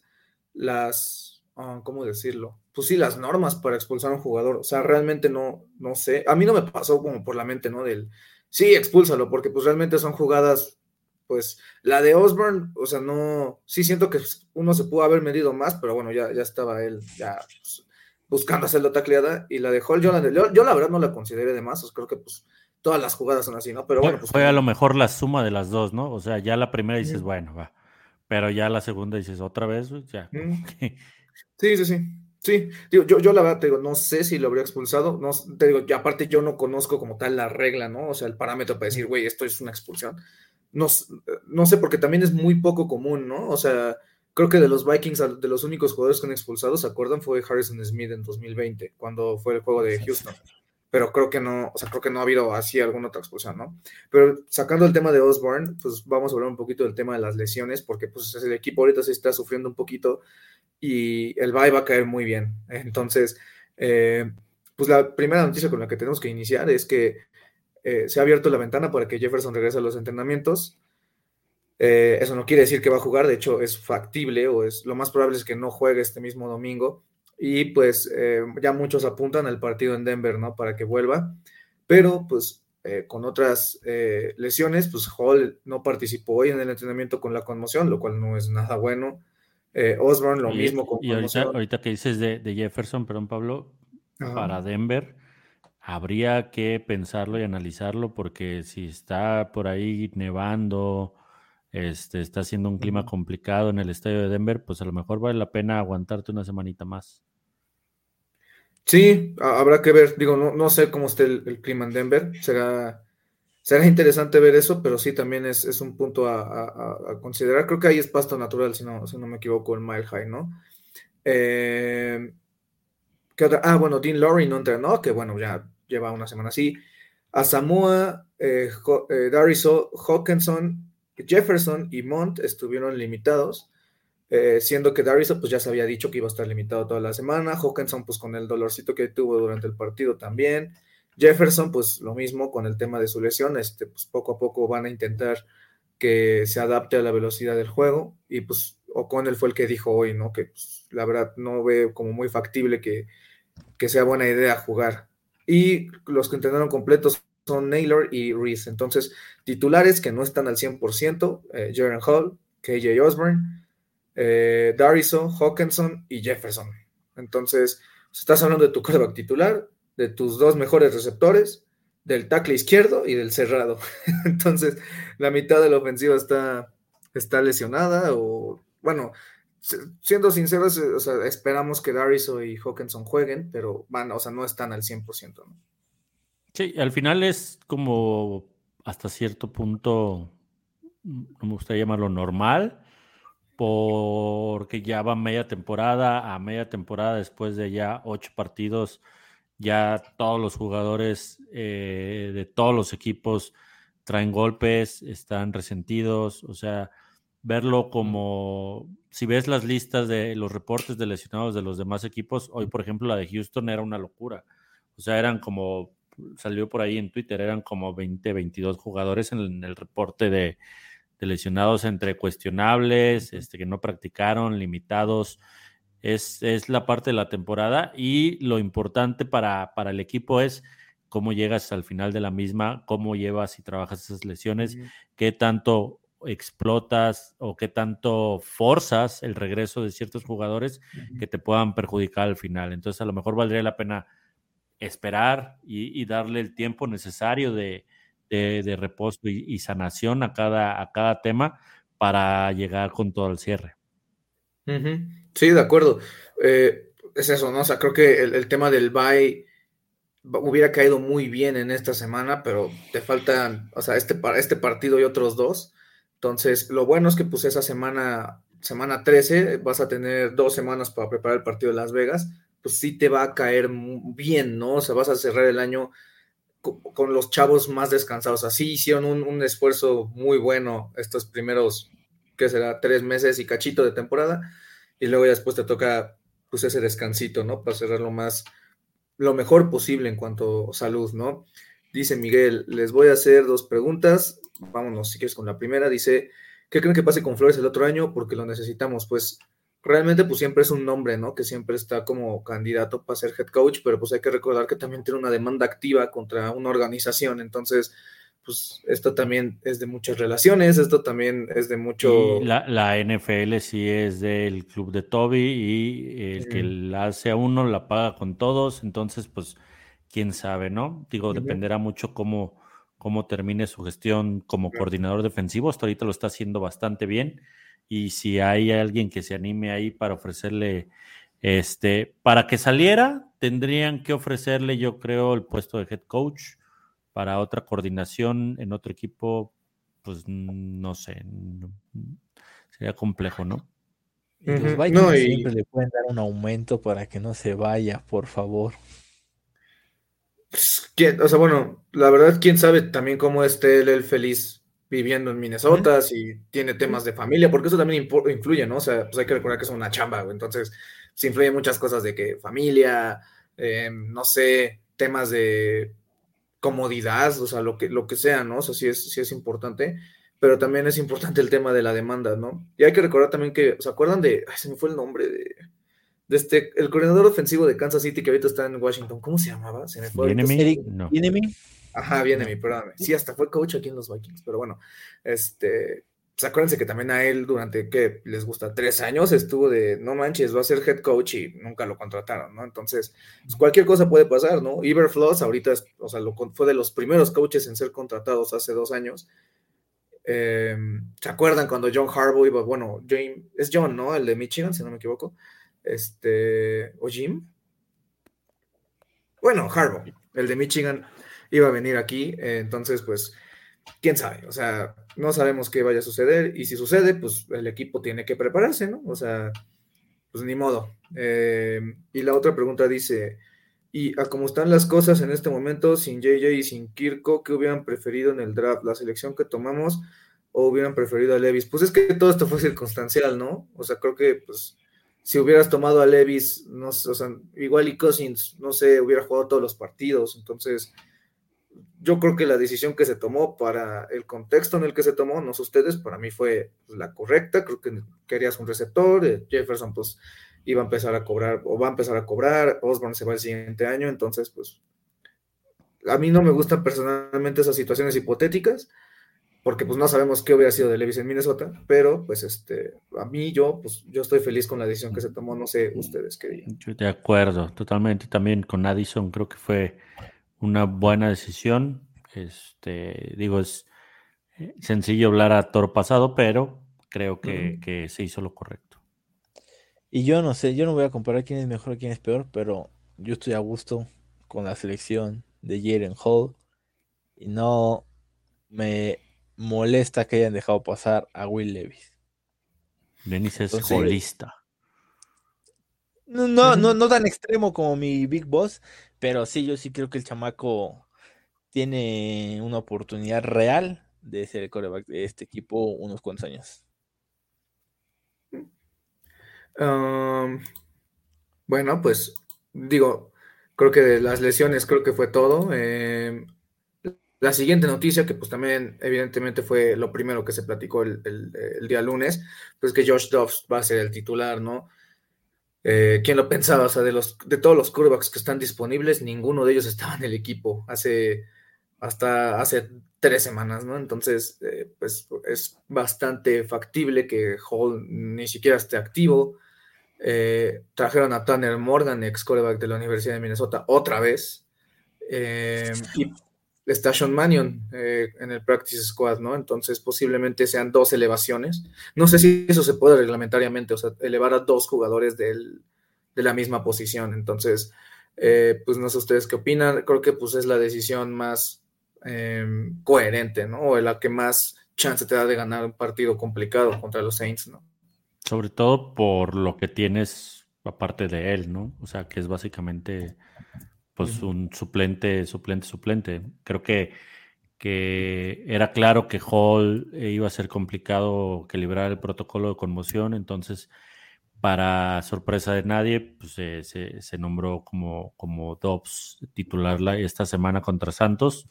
las, ah, ¿cómo decirlo? Pues sí, las normas para expulsar a un jugador, o sea, realmente no, no sé. A mí no me pasó como por la mente, ¿no? Del, sí, expúlsalo, porque pues realmente son jugadas, pues la de Osborne, o sea, no, sí siento que uno se pudo haber medido más, pero bueno, ya, ya estaba él ya pues, buscando hacer la tacleada, y la de Hall, yo la, yo, la verdad no la consideré de más, creo que pues todas las jugadas son así, ¿no? Pero bueno, pues, fue a lo mejor la suma de las dos, ¿no? O sea, ya la primera dices, bueno, va, pero ya la segunda dices, otra vez, ya. Sí, sí, sí. Sí, digo, yo, yo la verdad te digo, no sé si lo habría expulsado, no, te digo, y aparte yo no conozco como tal la regla, ¿no? O sea, el parámetro para decir, güey, esto es una expulsión. No, no sé, porque también es muy poco común, ¿no? O sea, creo que de los Vikings, de los únicos jugadores que han expulsado, ¿se acuerdan? Fue Harrison Smith en 2020, cuando fue el juego de Houston. Pero creo que no, o sea, creo que no ha habido así alguna otra expulsión, ¿no? Pero sacando el tema de Osborne, pues vamos a hablar un poquito del tema de las lesiones, porque pues el equipo ahorita se está sufriendo un poquito y el bye va a caer muy bien. Entonces, eh, pues la primera noticia con la que tenemos que iniciar es que eh, se ha abierto la ventana para que Jefferson regrese a los entrenamientos. Eh, eso no quiere decir que va a jugar, de hecho es factible o es lo más probable es que no juegue este mismo domingo. Y pues ya muchos apuntan al partido en Denver, ¿no? Para que vuelva. Pero pues con otras lesiones, pues Hall no participó hoy en el entrenamiento con la conmoción, lo cual no es nada bueno. Eh, Osborne, lo mismo. y ahorita, que dices de, Jefferson, perdón, Pablo, para Denver, habría que pensarlo y analizarlo porque si está por ahí nevando, este, está haciendo un clima complicado en el estadio de Denver, pues a lo mejor vale la pena aguantarte una semanita más. Sí, habrá que ver. Digo, no, no sé cómo esté el, clima en Denver. Será, será interesante ver eso, pero sí también es, un punto a, considerar. Creo que ahí es pasto natural, si no, si no me equivoco, el Mile High, ¿no? Eh, ah, bueno, Dean Laurie no entrenó, que bueno, ya lleva una semana así. A Samoa, eh, eh, Dariso, Hawkinson, Jefferson y Mont estuvieron limitados. Eh, siendo que Darius pues ya se había dicho que iba a estar limitado toda la semana, Hawkinson pues con el dolorcito que tuvo durante el partido también, Jefferson pues lo mismo con el tema de su lesión, este, pues poco a poco van a intentar que se adapte a la velocidad del juego y pues O'Connell fue el que dijo hoy, ¿no? Que pues, la verdad no ve como muy factible que, que sea buena idea jugar. Y los que entrenaron completos son Naylor y Reese. Entonces, titulares que no están al 100%, eh, Jaren Hall, KJ Osborne, eh, Darrison, Hawkinson y Jefferson. Entonces, estás hablando de tu quarterback titular, de tus dos mejores receptores, del tackle izquierdo y del cerrado. Entonces, la mitad de la ofensiva está, está lesionada o, bueno, siendo sinceros, eh, esperamos que Darrison y Hawkinson jueguen, pero van, o sea, no están al 100%. Sí, al final es como hasta cierto punto, no me gustaría llamarlo normal, porque ya va media temporada, a media temporada después de ya ocho partidos, ya todos los jugadores eh, de todos los equipos traen golpes, están resentidos, o sea, verlo como, si ves las listas de los reportes de lesionados de los demás equipos, hoy por ejemplo la de Houston era una locura, o sea, eran como, salió por ahí en Twitter, eran como 20, 22 jugadores en el reporte de, lesionados entre cuestionables, este, que no practicaron, limitados. Es, es, la parte de la temporada y lo importante para, para, el equipo es cómo llegas al final de la misma, cómo llevas y trabajas esas lesiones, qué tanto explotas o qué tanto forzas el regreso de ciertos jugadores que te puedan perjudicar al final. Entonces a lo mejor valdría la pena esperar y darle el tiempo necesario de, reposo y, sanación a cada, a cada tema para llegar con todo el cierre. Sí, de acuerdo. Eh, es eso, ¿no? O sea, creo que el, tema del bye hubiera caído muy bien en esta semana, pero te faltan, o sea, este, este partido y otros dos. Entonces, lo bueno es que pues esa semana, semana 13, vas a tener dos semanas para preparar el partido de Las Vegas, pues sí te va a caer bien, ¿no? O sea, vas a cerrar el año con los chavos más descansados. Así hicieron un, esfuerzo muy bueno estos primeros, que será? Tres meses y cachito de temporada. Y luego ya después te toca pues ese descansito, ¿no? Para cerrar lo más, lo mejor posible en cuanto a salud, ¿no? Dice Miguel, les voy a hacer dos preguntas. Vámonos, si quieres, con la primera. Dice, ¿qué creen que pase con Flores el otro año? Porque lo necesitamos. Pues realmente pues siempre es un nombre, ¿no? Que siempre está como candidato para ser head coach, pero pues hay que recordar que también tiene una demanda activa contra una organización, entonces pues esto también es de muchas relaciones, esto también es de mucho... la, la, NFL sí es del club de Toby y el que la hace a uno la paga con todos, entonces pues quién sabe, ¿no? Digo, dependerá mucho cómo, cómo termine su gestión como coordinador defensivo, hasta ahorita lo está haciendo bastante bien y si hay alguien que se anime ahí para ofrecerle, este, para que saliera, tendrían que ofrecerle, yo creo, el puesto de head coach para otra coordinación en otro equipo, pues no sé, sería complejo, ¿no? los Vikings siempre le pueden dar un aumento para que no se vaya, por favor. Pues, o sea, bueno, la verdad, quién sabe también cómo esté él feliz viviendo en Minnesota, si tiene temas de familia, porque eso también influye, ¿no? O sea, pues hay que recordar que es una chamba, entonces se influyen muchas cosas de que familia, eh, no sé, temas de comodidad, o sea, lo que, lo que sea, ¿no? O sea, sí es, sí es importante, pero también es importante el tema de la demanda, ¿no? Y hay que recordar también que, ¿se acuerdan de, ay, se me fue el nombre de, de este, el coordinador ofensivo de Kansas City que ahorita está en Washington, ¿cómo se llamaba? Se me fue. ¿Enemy? No. Ajá, viene mi, perdóname. Sí, hasta fue coach aquí en los Vikings, pero bueno, este, pues acuérdense que también a él durante, ¿qué les gusta? Tres años estuvo de, no manches, va a ser head coach y nunca lo contrataron, ¿no? Entonces, pues cualquier cosa puede pasar, ¿no? Iberfloss ahorita, es, o sea, lo, fue de los primeros coaches en ser contratados hace dos años Eh, ¿Se acuerdan cuando John Harbaugh iba, bueno, James, es John, ¿no? El de Michigan, si no me equivoco. Este, o Jim. Bueno, Harbaugh, el de Michigan, iba a venir aquí, entonces, pues, quién sabe, o sea, no sabemos qué vaya a suceder, y si sucede, pues el equipo tiene que prepararse, ¿no? O sea, pues ni modo. Eh, y la otra pregunta dice, y a cómo están las cosas en este momento, sin JJ y sin Kirko, ¿qué hubieran preferido en el draft? ¿La selección que tomamos o hubieran preferido a Levis? Pues es que todo esto fue circunstancial, ¿no? O sea, creo que, pues, si hubieras tomado a Levis, no sé, o sea, igual y Cousins, no sé, hubiera jugado todos los partidos. Entonces, yo creo que la decisión que se tomó para el contexto en el que se tomó, no sé ustedes, para mí fue la correcta. Creo que querías un receptor. Eh, Jefferson, pues, iba a empezar a cobrar o va a empezar a cobrar, Osborne se va el siguiente año, entonces pues a mí no me gustan personalmente esas situaciones hipotéticas, porque pues no sabemos qué hubiera sido de Levis en Minnesota, pero pues este, a mí yo, pues yo estoy feliz con la decisión que se tomó, no sé ustedes qué digan. De acuerdo, totalmente, también con Addison creo que fue una buena decisión, este, digo, es eh, sencillo hablar a toro pasado, pero creo que, que se hizo lo correcto. Y yo no sé, yo no voy a comparar quién es mejor y quién es peor, pero yo estoy a gusto con la selección de Jaren Hall. Y no me molesta que hayan dejado pasar a Will Levis. Denis es holista. No, no, no, no tan extremo como mi Big Boss, pero sí, yo sí creo que el chamaco tiene una oportunidad real de ser el coreback de este equipo unos cuantos años bueno, pues digo, creo que de las lesiones creo que fue todo. Em, la siguiente noticia, que pues también evidentemente fue lo primero que se platicó el, día lunes, pues que Josh Dobbs va a ser el titular, ¿no? Eh, ¿Quién lo pensaba? O sea, de, los, de todos los quarterbacks que están disponibles, ninguno de ellos estaba en el equipo hace hasta hace tres semanas, ¿no? Entonces, eh, pues es bastante factible que Hall ni siquiera esté activo. Eh, trajeron a Tanner Morgan, ex coreback de la Universidad de Minnesota, otra vez. Eh, está Sean Mannion eh, en el Practice Squad, ¿no? Entonces posiblemente sean dos elevaciones. No sé si eso se puede reglamentariamente, o sea, elevar a dos jugadores de la misma posición. Entonces, pues no sé ustedes qué opinan. Creo que pues es la decisión más em, coherente, ¿no? O la que más chance te da de ganar un partido complicado contra los Saints, ¿no? Sobre todo por lo que tienes aparte de él, ¿no? O sea, que es básicamente pues un suplente, suplente, suplente. Creo que, que era claro que Hall eh, iba a ser complicado que librara el protocolo de conmoción, entonces para sorpresa de nadie, pues se, se, nombró como, como Dobbs titular esta semana contra Santos.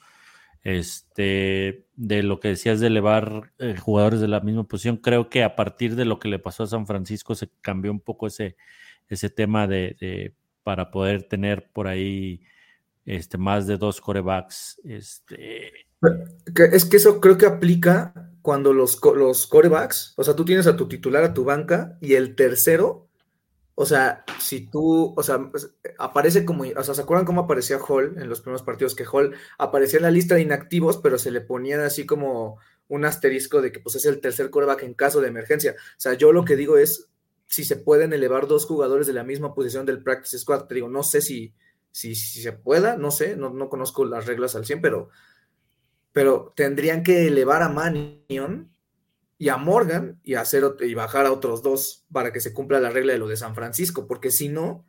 Este, de lo que decías de elevar eh, jugadores de la misma posición, creo que a partir de lo que le pasó a San Francisco se cambió un poco ese, ese tema de, para poder tener por ahí este, más de dos corebacks. Este... Es que eso creo que aplica cuando los, los corebacks, o sea, tú tienes a tu titular, a tu banca, y el tercero o sea, si tú, o sea, aparece como, o sea, ¿se acuerdan cómo aparecía Hall en los primeros partidos? Que Hall aparecía en la lista de inactivos, pero se le ponían así como un asterisco de que pues es el tercer coreback en caso de emergencia. O sea, yo lo que digo es si se pueden elevar dos jugadores de la misma posición del practice squad. Te digo, no sé si, si, se pueda, no sé, no, no conozco las reglas al 100, pero, pero tendrían que elevar a Manion y a Morgan y, hacer, y bajar a otros dos para que se cumpla la regla de lo de San Francisco, porque si no,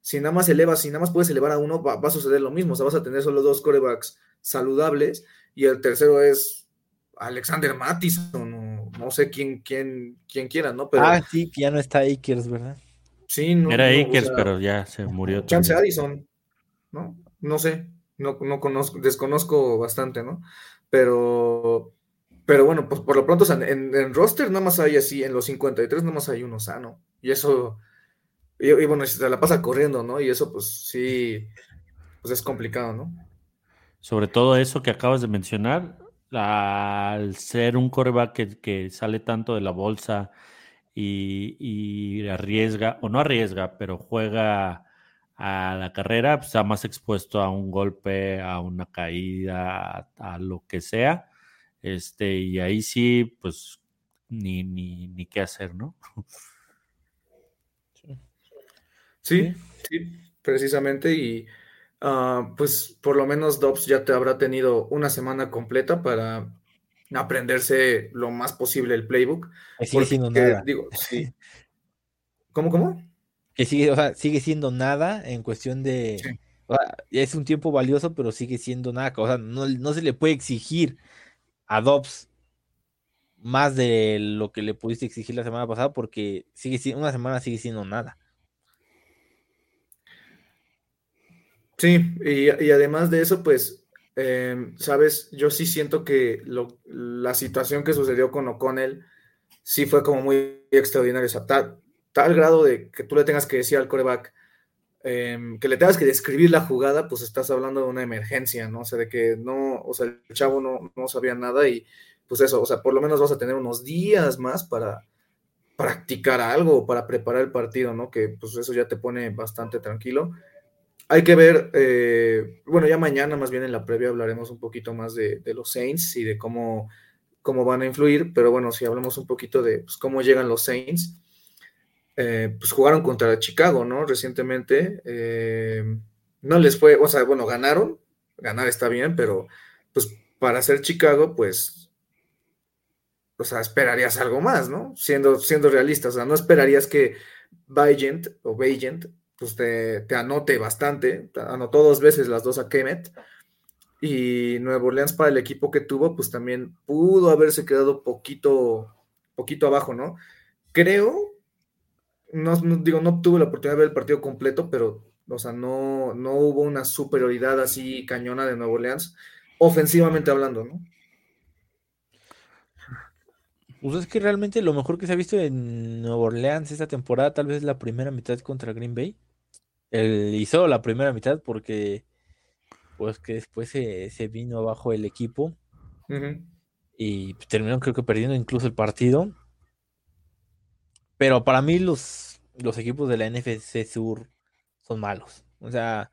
si nada más elevas, si nada más puedes elevar a uno, va, a suceder lo mismo, o sea, vas a tener solo dos corebacks saludables y el tercero es Alexander Mattison, no sé quién, quién, quién quiera, ¿no? Pero, ah, sí, ya no está Akers, ¿verdad? Sí, no. Era Akers, pero ya se murió. Chance Addison, ¿no? No sé, no, no conozco, desconozco bastante, ¿no? Pero pero bueno, pues por lo pronto, en, en, roster nada más hay así, en los 53 nada más hay uno sano. Y eso, y, bueno, se la pasa corriendo, ¿no? Y eso pues sí, pues es complicado, ¿no? Sobre todo eso que acabas de mencionar, al ser un coreback que, sale tanto de la bolsa y, arriesga, o no arriesga, pero juega a la carrera, pues, está más expuesto a un golpe, a una caída, a lo que sea Este, y ahí sí, pues, ni, ni, ni qué hacer, ¿no? Sí, sí, precisamente. Y ah, pues por lo menos Dobbs ya te habrá tenido una semana completa para aprenderse lo más posible el playbook. Sigue siendo nada. Digo, sí. ¿Cómo, cómo? Que sigue, o sea, sigue siendo nada en cuestión de. Sí. o sea, es un tiempo valioso, pero sigue siendo nada. O sea, no, no se le puede exigir a Dobbs más de lo que le pudiste exigir la semana pasada, porque sigue siendo, una semana sigue siendo nada. Sí, y, además de eso, pues, eh, sabes, yo sí siento que lo- la situación que sucedió con O'Connell sí fue como muy extraordinaria, o sea, tal, tal grado de que tú le tengas que decir al coreback, eh, que le tengas que describir la jugada, pues estás hablando de una emergencia, ¿no? O sea, de que no, o sea, el chavo no, no sabía nada y pues eso, o sea, por lo menos vas a tener unos días más para practicar algo, para preparar el partido, ¿no? Que pues eso ya te pone bastante tranquilo. Hay que ver, eh, bueno, ya mañana más bien en la previa hablaremos un poquito más de, los Saints y de cómo, cómo van a influir, pero bueno, si hablamos un poquito de pues, cómo llegan los Saints, eh, pues jugaron contra Chicago, ¿no? Recientemente, eh, no les fue, o sea, bueno, ganaron, ganar está bien, pero pues para ser Chicago, pues, o sea, esperarías algo más, ¿no? Siendo, siendo realistas, o sea, no esperarías que Vigent o Vigent pues te, te anote bastante, te anotó dos veces las dos a Kemet, y Nuevo Orleans para el equipo que tuvo, pues también pudo haberse quedado poquito, poquito abajo, ¿no? Creo, no, no- digo, no tuve la oportunidad de ver el partido completo, pero, o sea, no, no hubo una superioridad así cañona de Nuevo Orleans, ofensivamente hablando, ¿no? Pues es que realmente lo mejor que se ha visto en Nueva Orleans esta temporada, tal vez la primera mitad contra Green Bay. El, y solo la primera mitad, porque pues que después se, se vino abajo el equipo y terminaron creo que perdiendo incluso el partido. Pero para mí los, los equipos de la NFC Sur son malos. O sea,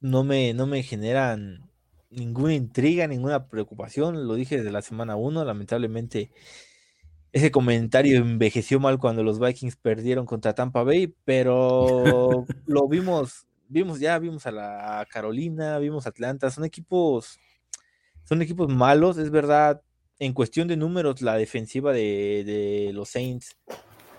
no me, no me generan ninguna intriga, ninguna preocupación. Lo dije desde la semana 1. Lamentablemente, ese comentario envejeció mal cuando los Vikings perdieron contra Tampa Bay, pero lo vimos, vimos ya, vimos a la Carolina, vimos a Atlanta. Son equipos, son equipos malos, es verdad. En cuestión de números, la defensiva de, de los Saints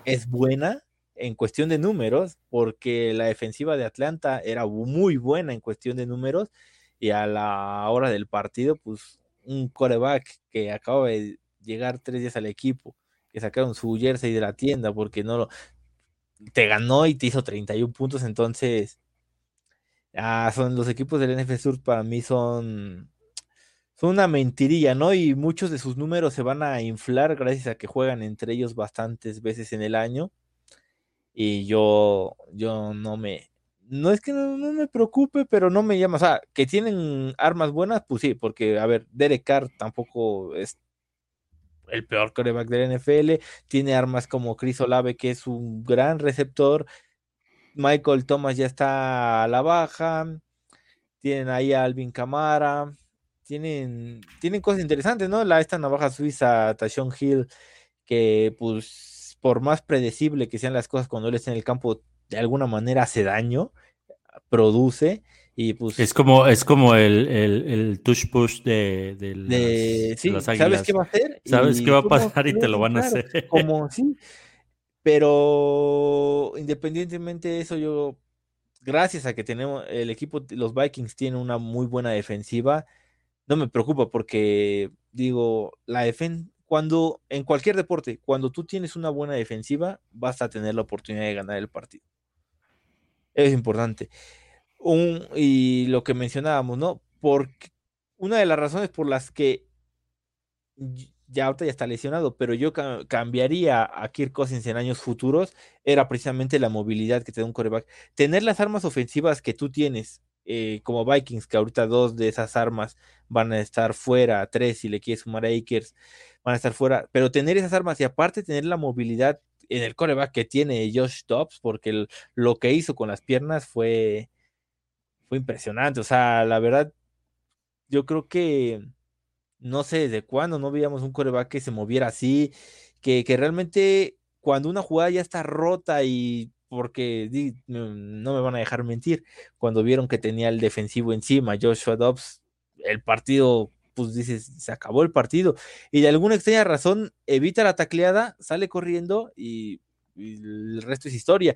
es buena en cuestión de números, porque la defensiva de Atlanta era muy buena en cuestión de números, y a la hora del partido, pues un coreback que acaba de llegar tres días al equipo, que sacaron su jersey de la tienda porque no lo te ganó y te hizo 31 puntos, entonces ah, son los equipos del NFL Sur para mí son son una mentirilla, ¿no? Y muchos de sus números se van a inflar gracias a que juegan entre ellos bastantes veces en el año. Y yo, yo no me, no es que no, no me preocupe, pero no me llama. O sea, que tienen armas buenas, pues sí, porque, a ver, Derek Carr tampoco es el peor coreback del NFL. Tiene armas como Chris Olave, que es un gran receptor. Michael Thomas ya está a la baja. Tienen ahí a Alvin Camara. Tienen, tienen cosas interesantes, ¿no? La esta navaja suiza, Tashon Hill, que pues por más predecible que sean las cosas cuando él está en el campo, de alguna manera hace daño, produce y pues Es como, es como el, el, el tush push de, de las, de, de sí, las sabes águilas. qué va a hacer Sabes qué va a pasar y te lo van a hacer. como sí, pero independientemente de eso, yo gracias a que tenemos el equipo, los Vikings tienen una muy buena defensiva, no me preocupa porque digo, la defen cuando en cualquier deporte, cuando tú tienes una buena defensiva, vas a tener la oportunidad de ganar el partido. Es importante. Un, y lo que mencionábamos, ¿no? Porque una de las razones por las que ya ahorita ya está lesionado, pero yo ca- cambiaría a Kirk Cousins en años futuros, era precisamente la movilidad que te da un coreback. Tener las armas ofensivas que tú tienes, eh, como Vikings, que ahorita dos de esas armas van a estar fuera, tres si le quieres sumar a Akers, van a estar fuera, pero tener esas armas y aparte tener la movilidad en el coreback que tiene Josh Dobbs, porque lo que hizo con las piernas fue, fue impresionante. O sea, la verdad, yo creo que no sé desde cuándo no veíamos un coreback que se moviera así, que, que realmente cuando una jugada ya está rota y porque no me van a dejar mentir, cuando vieron que tenía el defensivo encima, Joshua Dobbs, el partido, pues dices, se acabó el partido. Y de alguna extraña razón evita la tacleada, sale corriendo y, el resto es historia.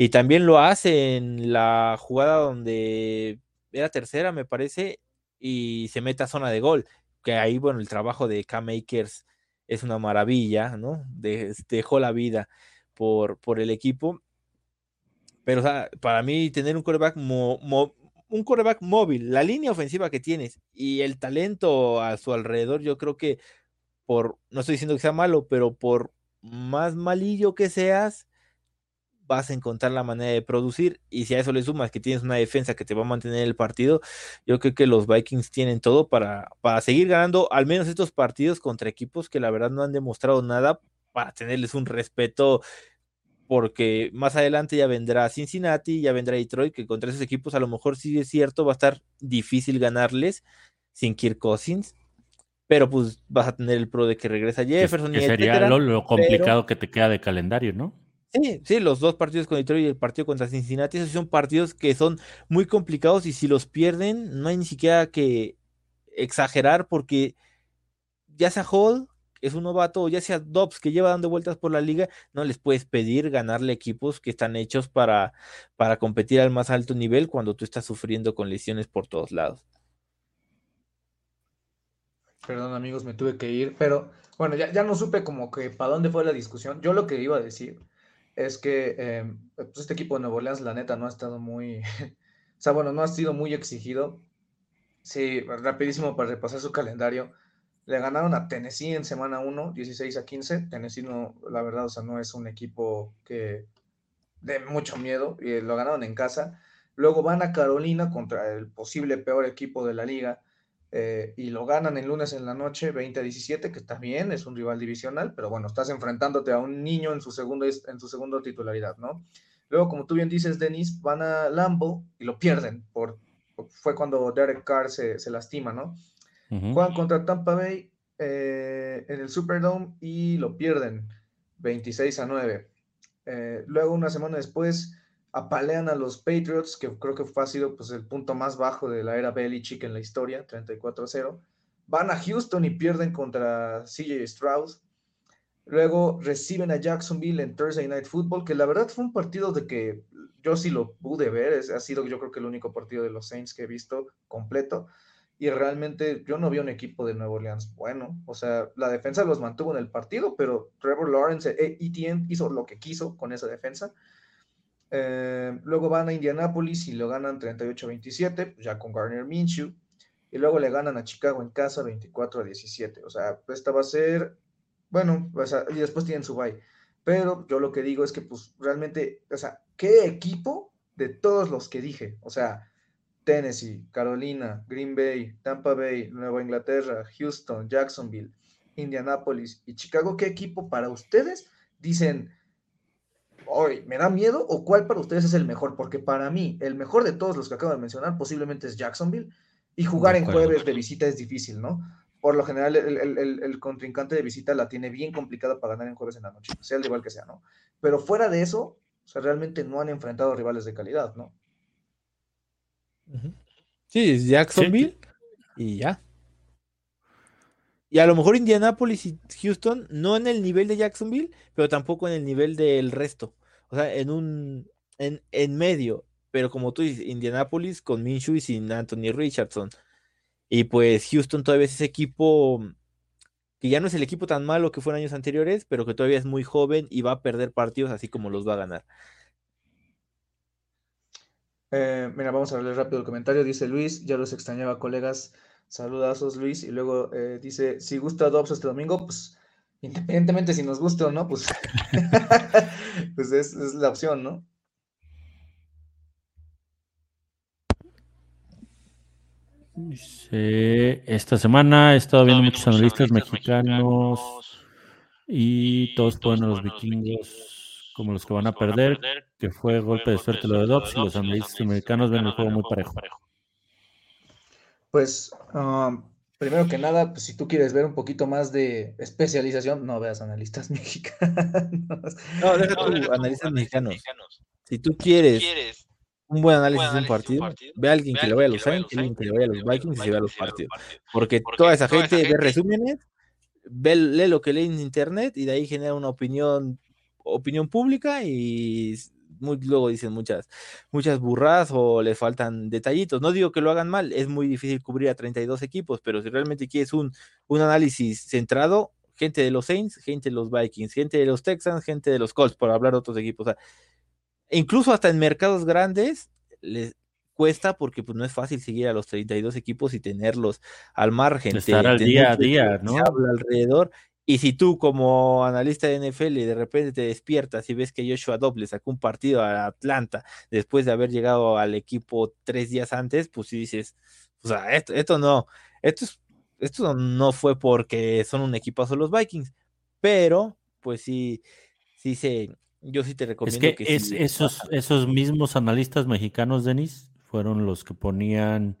Y también lo hace en la jugada donde era tercera, me parece, y se mete a zona de gol. Que ahí, bueno, el trabajo de K-Makers es una maravilla, ¿no? dejó la vida por, por el equipo. Pero, o sea, para mí, tener un coreback, un móvil, la línea ofensiva que tienes y el talento a su alrededor, yo creo que por, no estoy diciendo que sea malo, pero por más malillo que seas, vas a encontrar la manera de producir. Y si a eso le sumas que tienes una defensa que te va a mantener el partido, yo creo que los Vikings tienen todo para, para seguir ganando al menos estos partidos contra equipos que la verdad no han demostrado nada para tenerles un respeto porque más adelante ya vendrá Cincinnati, ya vendrá Detroit, que contra esos equipos a lo mejor sí es cierto, va a estar difícil ganarles sin Kirk Cousins, pero pues vas a tener el pro de que regresa Jefferson. Que, sería lo, complicado que te queda de calendario, ¿no? Sí, sí, los dos partidos con Detroit y el partido contra Cincinnati, esos son partidos que son muy complicados y si los pierden, no hay ni siquiera que exagerar porque ya sea Hall es un novato, o ya sea Dobbs que lleva dando vueltas por la liga, no les puedes pedir ganarle equipos que están hechos para, para competir al más alto nivel cuando tú estás sufriendo con lesiones por todos lados. Perdón amigos, me tuve que ir, pero bueno, ya, ya no supe como que para dónde fue la discusión. Yo lo que iba a decir es que em, pues este equipo de Nuevo Orleans, la neta, no ha estado muy, o sea, bueno, no ha sido muy exigido. Sí, rapidísimo para repasar su calendario. Le ganaron a Tennessee en semana 1, 16 a 15. Tennessee, no, la verdad, o sea, no es un equipo que de mucho miedo. Y lo ganaron en casa. Luego van a Carolina contra el posible peor equipo de la liga. Eh, y lo ganan el lunes en la noche, 20 a 17, que está bien, es un rival divisional, pero bueno, estás enfrentándote a un niño en su segundo, en su segundo titularidad, ¿no? Luego, como tú bien dices, Denis, van a Lambo y lo pierden. Por, fue cuando Derek Carr se, se lastima, ¿no? Juegan contra Tampa Bay eh, en el Superdome y lo pierden 26 a 9. Eh, luego, una semana después, apalean a los Patriots, que creo que fue, ha sido pues, el punto más bajo de la era Belichick en la historia, 34 a 0. Van a Houston y pierden contra CJ Strauss. Luego reciben a Jacksonville en Thursday Night Football, que la verdad fue un partido de que yo sí lo pude ver, ha sido yo creo que el único partido de los Saints que he visto completo y realmente yo no vi un equipo de Nuevo Orleans bueno. O sea, la defensa los mantuvo en el partido, pero Trevor Lawrence, Etienne hizo lo que quiso con esa defensa. Eh, luego van a Indianapolis y lo ganan 38-27, ya con Garner Minshew. Y luego le ganan a Chicago en casa 24 a 17. O sea, esta va a ser, bueno, y después tienen su bye. Pero yo lo que digo es que, pues, realmente, o sea, ¿qué equipo de todos los que dije? O sea, Tennessee, Carolina, Green Bay, Tampa Bay, Nueva Inglaterra, Houston, Jacksonville, Indianapolis y Chicago, ¿qué equipo para ustedes dicen, hoy me da miedo o cuál para ustedes es el mejor? Porque para mí, el mejor de todos los que acabo de mencionar posiblemente es Jacksonville y jugar en jueves de visita es difícil, ¿no? Por lo general, el, contrincante de visita la tiene bien complicada para ganar en jueves en la noche, sea el igual que sea, ¿no? Pero fuera de eso, o sea, realmente no han enfrentado rivales de calidad, ¿no? Sí, es Jacksonville y ya. Y a lo mejor Indianapolis y Houston, no en el nivel de Jacksonville, pero tampoco en el nivel del resto. O sea, en un, en, en medio. Pero como tú dices, Indianapolis con Minshew y sin Anthony Richardson. Y pues Houston todavía es ese equipo que ya no es el equipo tan malo que fue en años anteriores, pero que todavía es muy joven y va a perder partidos así como los va a ganar. Eh, mira, vamos a leer rápido el comentario. Dice Luis, ya los extrañaba, colegas. Saludazos, Luis. Y luego eh, dice, si gusta Dobbs este domingo, pues independientemente si nos gusta o no, pues, pues es, la opción, ¿no? esta semana he estado viendo muchos analistas mexicanos y todos ponen a los vikingos como los que van a perder, que fue golpe de suerte lo de Dobbs, y los analistas americanos ven el juego muy parejo. Pues um, primero que nada, pues si tú quieres ver un poquito más de especialización, no veas analistas mexicanos. No, deja tú, analistas mexicanos. Si tú quieres un buen análisis de un partido, ve a alguien que le vaya a los Saints, alguien que le vaya a los Vikings y se vea los partidos. Porque toda esa gente ve resúmenes, ve, lee lo que lee en internet y de ahí genera una opinión, opinión pública y muy, luego dicen muchas, muchas burradas o le faltan detallitos. No digo que lo hagan mal, es muy difícil cubrir a 32 equipos, pero si realmente quieres un, un análisis centrado, gente de los Saints, gente de los Vikings, gente de los Texans, gente de los Colts, por hablar de otros equipos. O sea, incluso hasta en mercados grandes les cuesta porque pues no es fácil seguir a los 32 equipos y tenerlos al margen. Estar al día a día, ¿no? habla alrededor. Y si tú como analista de NFL de repente te despiertas y ves que Joshua Doble sacó un partido a Atlanta después de haber llegado al equipo tres días antes, pues si dices, o sea, esto, esto no, esto, esto no fue porque son un equipazo los Vikings, pero pues sí, sí se, yo sí te recomiendo es que, es, esos, esos mismos analistas mexicanos, Denis, fueron los que ponían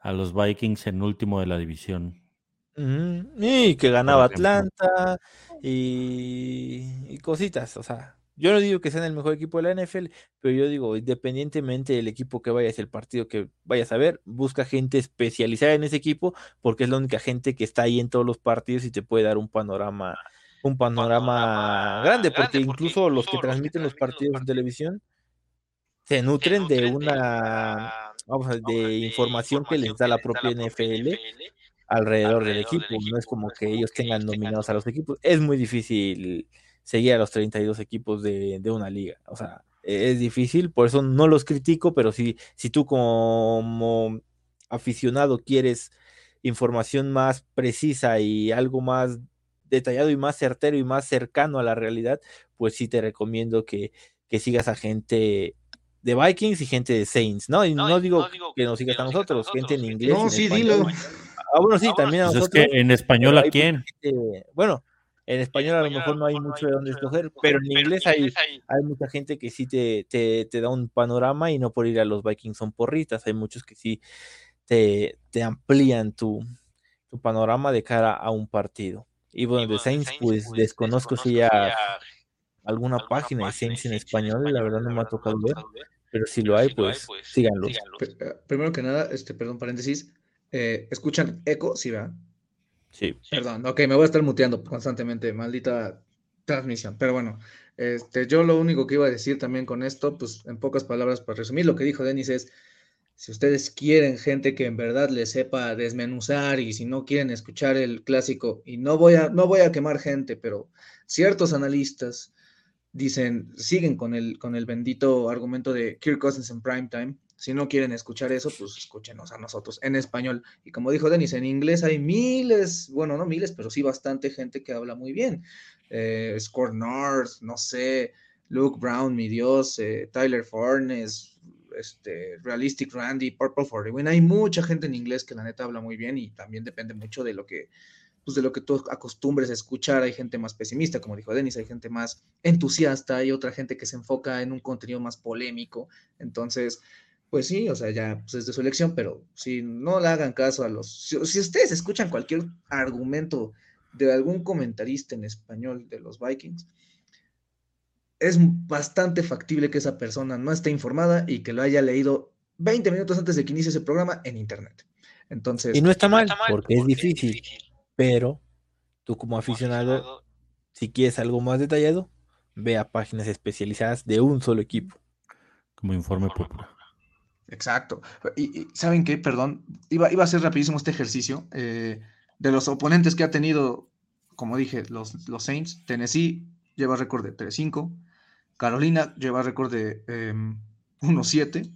a los Vikings en último de la división. Y que ganaba Atlanta y, cositas, o sea, yo no digo que sean el mejor equipo de la NFL, pero yo digo, independientemente del equipo que vayas, el partido que vayas a ver, busca gente especializada en ese equipo, porque es la única gente que está ahí en todos los partidos y te puede dar un panorama un panorama grande, porque incluso los que transmiten los partidos en televisión se nutren de una vamos a, de información que les da la propia NFL alrededor del equipo. No es como que ellos tengan nominados a los equipos. Es muy difícil seguir a los 32 equipos de, de una liga. O sea, es difícil, por eso no los critico, pero si, si tú como aficionado quieres información más precisa y algo más detallado y más certero y más cercano a la realidad, pues sí te recomiendo que, que sigas a gente de Vikings y gente de Saints, ¿no? Y no, digo, que nos sigas a nosotros, gente en inglés. No, sí, dilo. Ah, bueno, sí, también a nosotros. Pues es que en español a quién? bueno, en español a lo mejor no hay mucho de dónde escoger, pero en inglés hay, hay mucha gente que sí te, te, te, da un panorama y no por ir a los Vikings son porritas, hay muchos que sí te, te amplían tu, tu panorama de cara a un partido. Y bueno, de Saints, pues, pues desconozco si ya alguna página de Saints en español, la verdad no me ha tocado ver, pero si lo hay, pues, pues síganlo. Eh, primero que nada, este, perdón, paréntesis, eh, ¿escuchan eco? Sí, ¿verdad? Sí. Perdón, ok, me voy a estar muteando constantemente, maldita transmisión, pero bueno, este, yo lo único que iba a decir también con esto, pues en pocas palabras para resumir, lo que dijo Denis es, si ustedes quieren gente que en verdad les sepa desmenuzar y si no quieren escuchar el clásico, y no voy a, no voy a quemar gente, pero ciertos analistas dicen, siguen con el, con el bendito argumento de Kirk Cousins en primetime. Si no quieren escuchar eso, pues escúchenos a nosotros en español. Y como dijo Denis, en inglés hay miles, bueno, no miles, pero sí bastante gente que habla muy bien. Eh, Score North, no sé, Luke Brown, mi Dios, eh, Tyler Fornes, este, Realistic Randy, Purple for the Win. Hay mucha gente en inglés que la neta habla muy bien y también depende mucho de lo que, pues de lo que tú acostumbres a escuchar. Hay gente más pesimista, como dijo Denis, hay gente más entusiasta, hay otra gente que se enfoca en un contenido más polémico. Entonces, pues sí, o sea, ya pues es de su elección, pero si no le hagan caso a los, si, si ustedes escuchan cualquier argumento de algún comentarista en español de los Vikings, es bastante factible que esa persona no esté informada y que lo haya leído 20 minutos antes de que inicie ese programa en internet. Entonces, y no está mal, porque, es, difícil, pero tú como aficionado, si quieres algo más detallado, ve a páginas especializadas de un solo equipo. Como informe popular. Exacto. Y, ¿saben qué? Perdón, iba, iba a ser rapidísimo este ejercicio. Eh, de los oponentes que ha tenido, como dije, los, los Saints, Tennessee lleva récord de 3-5, Carolina lleva récord de 1-7. Em,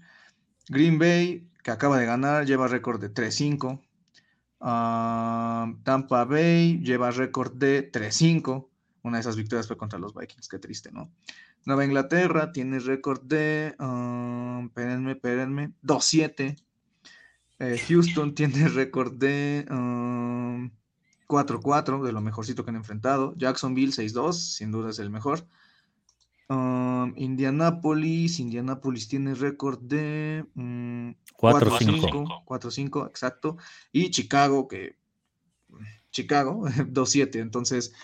Green Bay, que acaba de ganar, lleva récord de 3-5. Ah, Tampa Bay lleva récord de 3-5. Una de esas victorias fue contra los Vikings, qué triste, ¿no? Nueva Inglaterra tiene récord de, um, espérenme, espérenme, 2-7. Eh, Houston tiene récord de 4-4, de lo mejorcito que han enfrentado. Jacksonville 6-2, sin duda es el mejor. Um, Indianapolis, Indianapolis tiene récord de 4-5. Mm, 4-5, exacto. Y Chicago, que Chicago, 2-7. Entonces,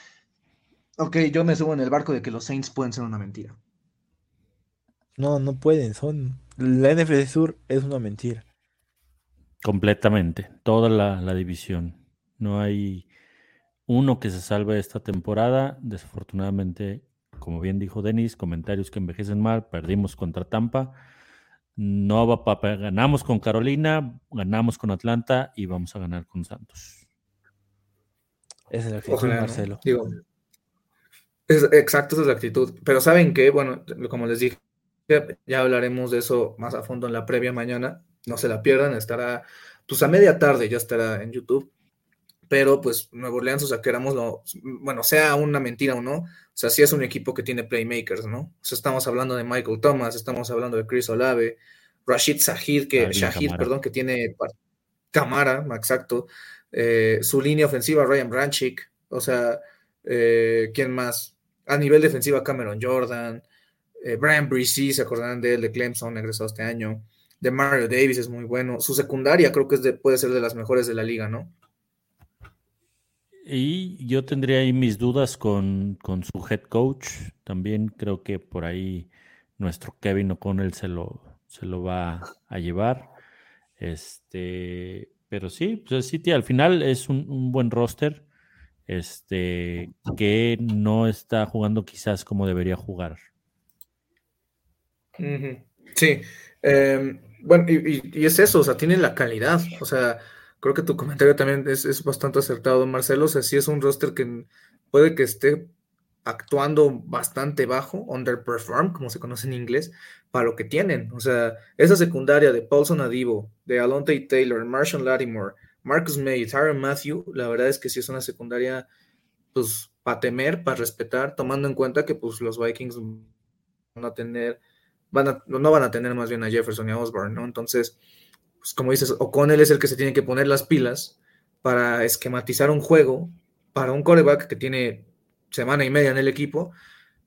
ok, yo me subo en el barco de que los Saints pueden ser una mentira. No, no pueden, son. La NFC Sur es una mentira. Completamente, toda la, la división. No hay uno que se salve esta temporada. Desafortunadamente, como bien dijo Denis, comentarios que envejecen mal, perdimos contra Tampa. No va pa- ganamos con Carolina, ganamos con Atlanta y vamos a ganar con Santos. Esa es la actitud, Ojalá, ¿no? Marcelo. Digo, es, exacto, esa es la actitud. Pero ¿saben qué? Bueno, como les dije, ya hablaremos de eso más a fondo en la previa mañana. No se la pierdan, estará, pues a media tarde ya estará en YouTube. Pero pues Nuevo Orleans, o sea, querámoslo, bueno, sea una mentira o no, o sea, sí es un equipo que tiene playmakers, ¿no? O sea, estamos hablando de Michael Thomas, estamos hablando de Chris Olave, Rashid Shahid, que, Shahid, perdón, que tiene Camara, exacto. Eh, su línea ofensiva, Ryan Branchick, o sea, eh, ¿quién más? A nivel defensiva, Cameron Jordan, eh, Brian Brisee, se acordarán de él, de Clemson, egresado este año. De Mario Davis es muy bueno. Su secundaria creo que es de, puede ser de las mejores de la liga, ¿no? Y yo tendría ahí mis dudas con, con su head coach. También creo que por ahí nuestro Kevin O'Connell se lo, se lo va a llevar. Este, pero sí, pues el City al final es un, un buen roster. Este, que no está jugando quizás como debería jugar. Sí, eh, bueno, y, es eso, o sea, tiene la calidad, o sea, creo que tu comentario también es, es bastante acertado, Marcelo, o sea, sí es un roster que puede que esté actuando bastante bajo, underperform, como se conoce en inglés, para lo que tienen, o sea, esa secundaria de Paulson Adivo, de Alonte Taylor, Marshall Lattimore, Marcus May, Tyron Matthew, la verdad es que sí es una secundaria, pues, para temer, para respetar, tomando en cuenta que, pues, los Vikings van a tener van a, no van a tener más bien a Jefferson y a Osborne, ¿no? Entonces, pues como dices, O'Connell es el que se tiene que poner las pilas para esquematizar un juego para un coreback que tiene semana y media en el equipo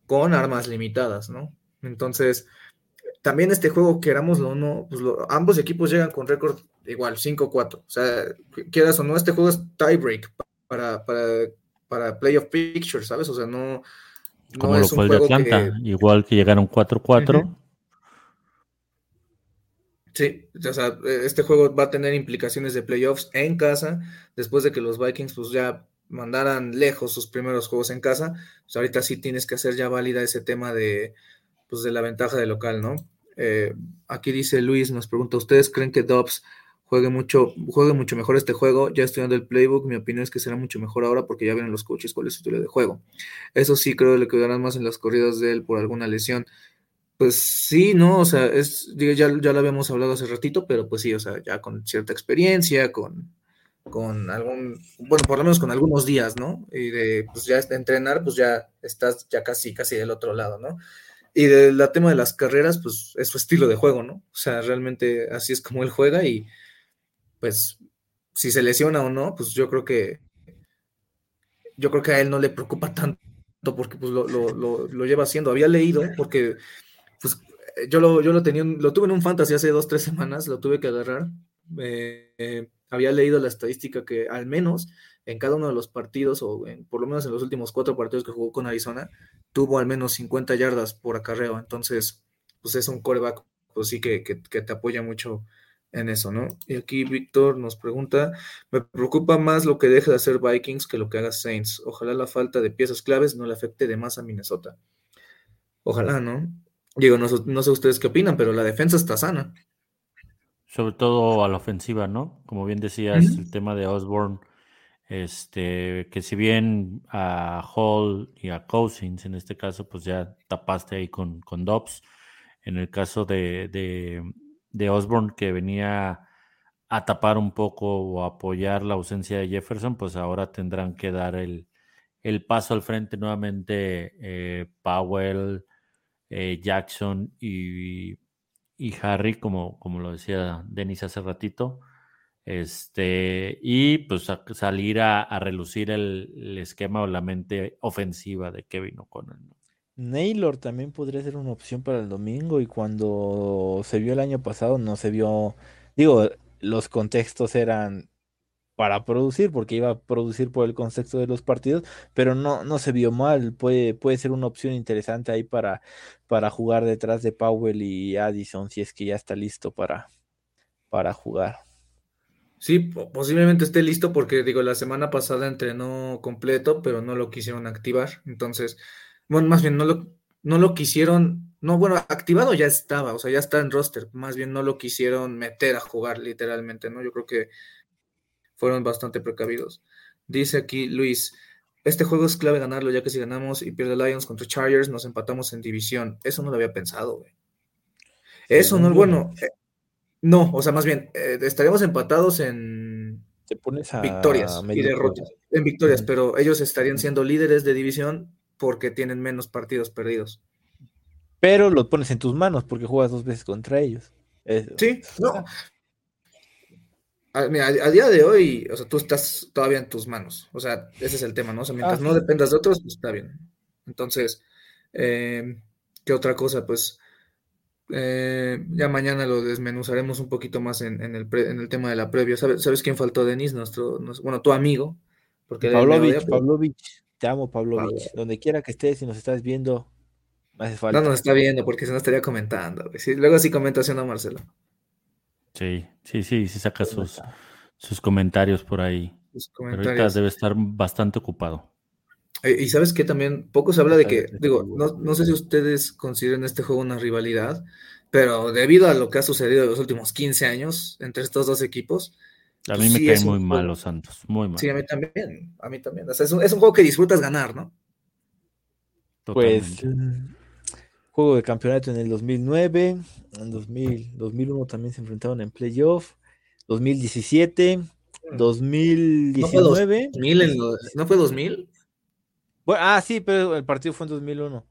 con armas limitadas, ¿no? Entonces, también este juego, querámoslo o no, pues lo- ambos equipos llegan con récord igual, 5-4. O sea, quieras o no, este juego es tiebreak para, para, para playoff picture, ¿sabes? O sea, no, no Como lo es un el de juego Atlanta. que- Igual que llegaron 4-4. Ujú. Sí, o sea, este juego va a tener implicaciones de playoffs en casa, después de que los Vikings pues ya mandaran lejos sus primeros juegos en casa, pues ahorita sí tienes que hacer ya válida ese tema de, pues de la ventaja de local, ¿no? Eh, aquí dice Luis, nos pregunta, ¿ustedes creen que Dobbs juegue mucho, juegue mucho mejor este juego? Ya estudiando el playbook, mi opinión es que será mucho mejor ahora porque ya vienen los coaches cuál es su teoría de juego. Eso sí, creo que le quedarán más en las corridas de él por alguna lesión. Pues sí, ¿no? O sea, es, ya, ya lo habíamos hablado hace ratito, pero pues sí, o sea, ya con cierta experiencia, con, con algún, bueno, por lo menos con algunos días, ¿no? Y de, pues ya entrenar, pues ya estás ya casi, casi del otro lado, ¿no? Y del tema de las carreras, pues es su estilo de juego, ¿no? O sea, realmente así es como él juega y pues si se lesiona o no, pues yo creo que yo creo que a él no le preocupa tanto porque pues lo, lo, lo, lo lleva haciendo. Había leído, porque pues yo lo, yo lo tenía, lo tuve en un fantasy hace dos, tres semanas, lo tuve que agarrar. Eh, eh, había leído la estadística que al menos en cada uno de los partidos, o en, por lo menos en los últimos cuatro partidos que jugó con Arizona, tuvo al menos 50 yardas por acarreo. Entonces, pues es un coreback, pues sí que, que, que te apoya mucho en eso, ¿no? Y aquí Víctor nos pregunta, me preocupa más lo que deje de hacer Vikings que lo que haga Saints. Ojalá la falta de piezas claves no le afecte de más a Minnesota. Ojalá, ¿no? Digo, no, no sé ustedes qué opinan, pero la defensa está sana. Sobre todo a la ofensiva, ¿no? Como bien decías, el tema de Osborne, este, que si bien a Hall y a Cousins, en este caso, pues ya tapaste ahí con, con Dobbs. En el caso de, de, de Osborne, que venía a tapar un poco o apoyar la ausencia de Jefferson, pues ahora tendrán que dar el, el paso al frente nuevamente eh, Powell, eh, Jackson y, y Harry, como, como lo decía Denis hace ratito. Este, y pues a, salir a, a relucir el, esquema o la mente ofensiva de Kevin O'Connell. Naylor también podría ser una opción para el domingo y cuando se vio el año pasado no se vio, digo, los contextos eran para producir, porque iba a producir por el contexto de los partidos, pero no, no se vio mal. Puede, puede ser una opción interesante ahí para, para jugar detrás de Powell y Addison, si es que ya está listo para, para jugar. Sí, posiblemente esté listo porque digo, la semana pasada entrenó completo, pero no lo quisieron activar. Entonces, bueno, más bien no lo, no lo quisieron, no, bueno, activado ya estaba, o sea, ya está en roster, más bien no lo quisieron meter a jugar literalmente, ¿no? Yo creo que fueron bastante precavidos. Dice aquí Luis, este juego es clave ganarlo, ya que si ganamos y pierde Lions contra Chargers, nos empatamos en división. Eso no lo había pensado, güey. Eso no es bueno. Eh, no, o sea, más bien, eh, estaríamos empatados en victorias y derrotas. En victorias, pero ellos estarían siendo líderes de división porque tienen menos partidos perdidos. Pero lo pones en tus manos porque juegas dos veces contra ellos. sí, no. A, día de hoy, o sea, tú estás todavía en tus manos. O sea, ese es el tema, ¿no? O sea, mientras ah, no dependas de otros, pues está bien. Entonces, eh, ¿qué otra cosa? Pues eh, ya mañana lo desmenuzaremos un poquito más en, el, tema de la previa. ¿Sabes, quién faltó, Denis? Nuestro, bueno, tu amigo. Porque Pavlovich, Pavlovich, te amo, Pavlovich. Donde quiera que estés, si nos estás viendo, me hace falta. No nos está viendo, porque se nos estaría comentando. luego sí comentación a Marcelo. Sí, sí, sí, sí saca sus, sus comentarios por ahí. Pero ahorita debe estar bastante ocupado. Eh, y sabes que también poco se habla de que, digo, no, sé si ustedes consideran este juego una rivalidad, pero debido a lo que ha sucedido en los últimos 15 años entre estos dos equipos. A mí me caen muy mal los Santos, muy mal. Sí, a mí también, a mí también. O sea, es, un, juego que disfrutas ganar, ¿no? Pues, juego de campeonato en el 2009, en 2000, 2001 también se enfrentaron en playoff, 2017, 2019. ¿No fue 2000? ah, sí, pero el partido fue en 2001.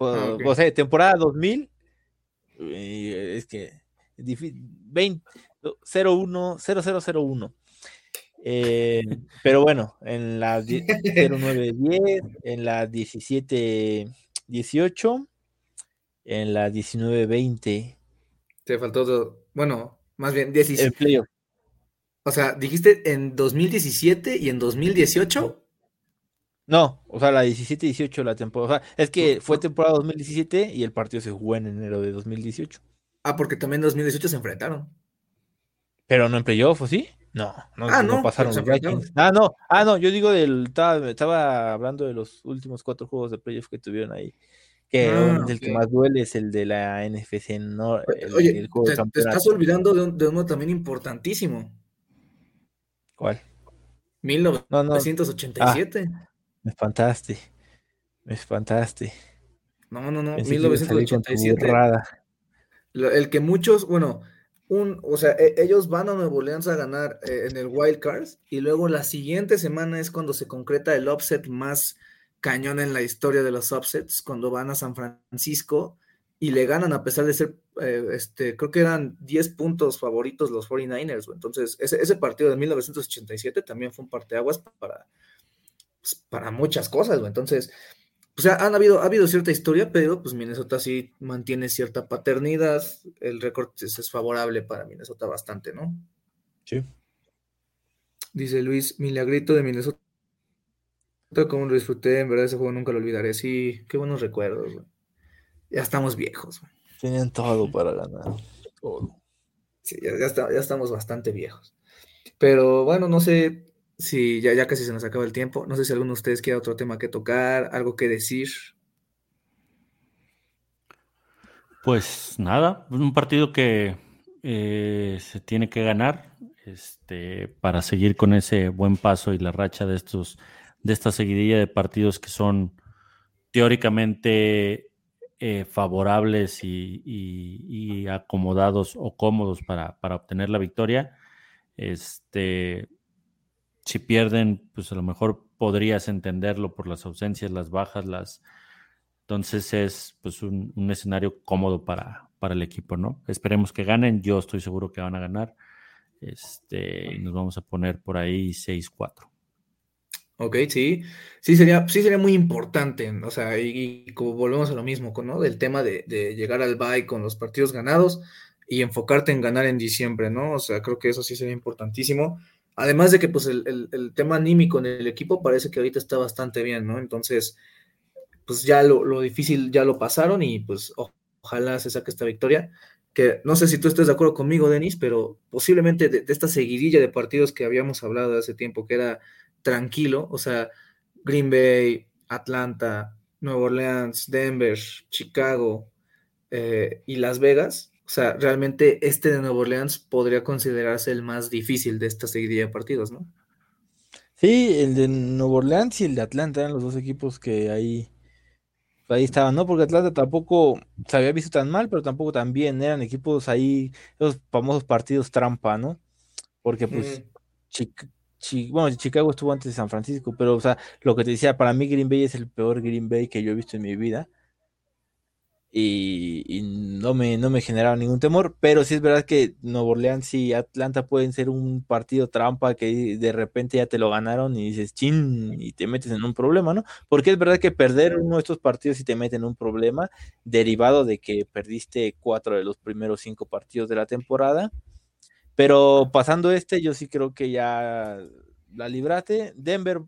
Ah, o sea, temporada 2000. es que 20, 01, 0001. Eh, pero bueno, en la 0910, en la 1718, en la 1920. Te faltó, todo. bueno, más bien 17. O sea, dijiste en 2017 y en 2018. No, o sea, la 17-18 la temporada. O sea, es que fue temporada 2017 y el partido se jugó en enero de 2018. Ah, porque también en 2018 se enfrentaron. Pero no en playoff, ¿o sí? No, no, ah, no, pasaron los Vikings. Ah, no, ah, no, yo digo del. Estaba, hablando de los últimos cuatro juegos de playoff que tuvieron ahí. Que ah, el que más duele es el de la NFC, no Oye, te, estás olvidando de, uno también importantísimo. ¿Cuál? 1987. Me espantaste. Me espantaste. No, no, no. 1987. El que muchos, bueno, un, o sea, e, ellos van a Nuevo Orleans a ganar eh, en el Wild Cards y luego la siguiente semana es cuando se concreta el offset más cañón en la historia de los offsets, cuando van a San Francisco y le ganan a pesar de ser, eh, este, creo que eran 10 puntos favoritos los 49ers. Entonces, ese, ese partido de 1987 también fue un parteaguas para, pues, para muchas cosas, güey. Entonces, pues han habido, ha habido cierta historia, pero pues Minnesota sí mantiene cierta paternidad. El récord es, favorable para Minnesota bastante, ¿no? Sí. Dice Luis, milagrito de Minnesota. Como lo disfruté, en verdad ese juego nunca lo olvidaré. Sí, qué buenos recuerdos, güey. Ya estamos viejos, güey. Tienen todo para ganar. Todo. Sí, ya, ya estamos bastante viejos. Pero bueno, no sé, Sí, ya, ya casi se nos acaba el tiempo. No sé si alguno de ustedes quiere otro tema que tocar, algo que decir. Pues nada, un partido que eh, se tiene que ganar este, para seguir con ese buen paso y la racha de estos de esta seguidilla de partidos que son teóricamente eh, favorables y, acomodados o cómodos para, para obtener la victoria. Este, si pierden, pues a lo mejor podrías entenderlo por las ausencias, las bajas, las... Entonces es pues un, escenario cómodo para, para el equipo, ¿no? Esperemos que ganen, yo estoy seguro que van a ganar. Este, nos vamos a poner por ahí 6-4. Ok, sí, sí sería, sí sería muy importante, o sea, y, como volvemos a lo mismo, ¿no? Del tema de, de llegar al bye con los partidos ganados y enfocarte en ganar en diciembre, ¿no? O sea, creo que eso sí sería importantísimo Además de que pues el, el, tema anímico en el equipo parece que ahorita está bastante bien, ¿no? Entonces, pues ya lo, lo difícil ya lo pasaron y pues ojalá se saque esta victoria. Que no sé si tú estás de acuerdo conmigo, Denis, pero posiblemente de, de esta seguidilla de partidos que habíamos hablado hace tiempo, que era tranquilo, o sea, Green Bay, Atlanta, Nueva Orleans, Denver, Chicago eh, y Las Vegas. O sea, realmente este de Nueva Orleans podría considerarse el más difícil de esta seguidilla de partidos, ¿no? Sí, el de Nueva Orleans y el de Atlanta eran los dos equipos que ahí, ahí estaban, ¿no? Porque Atlanta tampoco se había visto tan mal, pero tampoco tan bien. Eran equipos ahí, esos famosos partidos trampa, ¿no? Porque pues bueno, Chicago estuvo antes de San Francisco, pero, o sea, lo que te decía, para mí Green Bay es el peor Green Bay que yo he visto en mi vida. Y, no, me, no me generaba ningún temor, pero sí es verdad que Nuevo Orleans y Atlanta pueden ser un partido trampa que de repente ya te lo ganaron y dices, chin, y te metes en un problema, ¿no? Porque es verdad que perder uno de estos partidos y te mete en un problema derivado de que perdiste cuatro de los primeros cinco partidos de la temporada pero pasando este, yo sí creo que ya la librate. Denver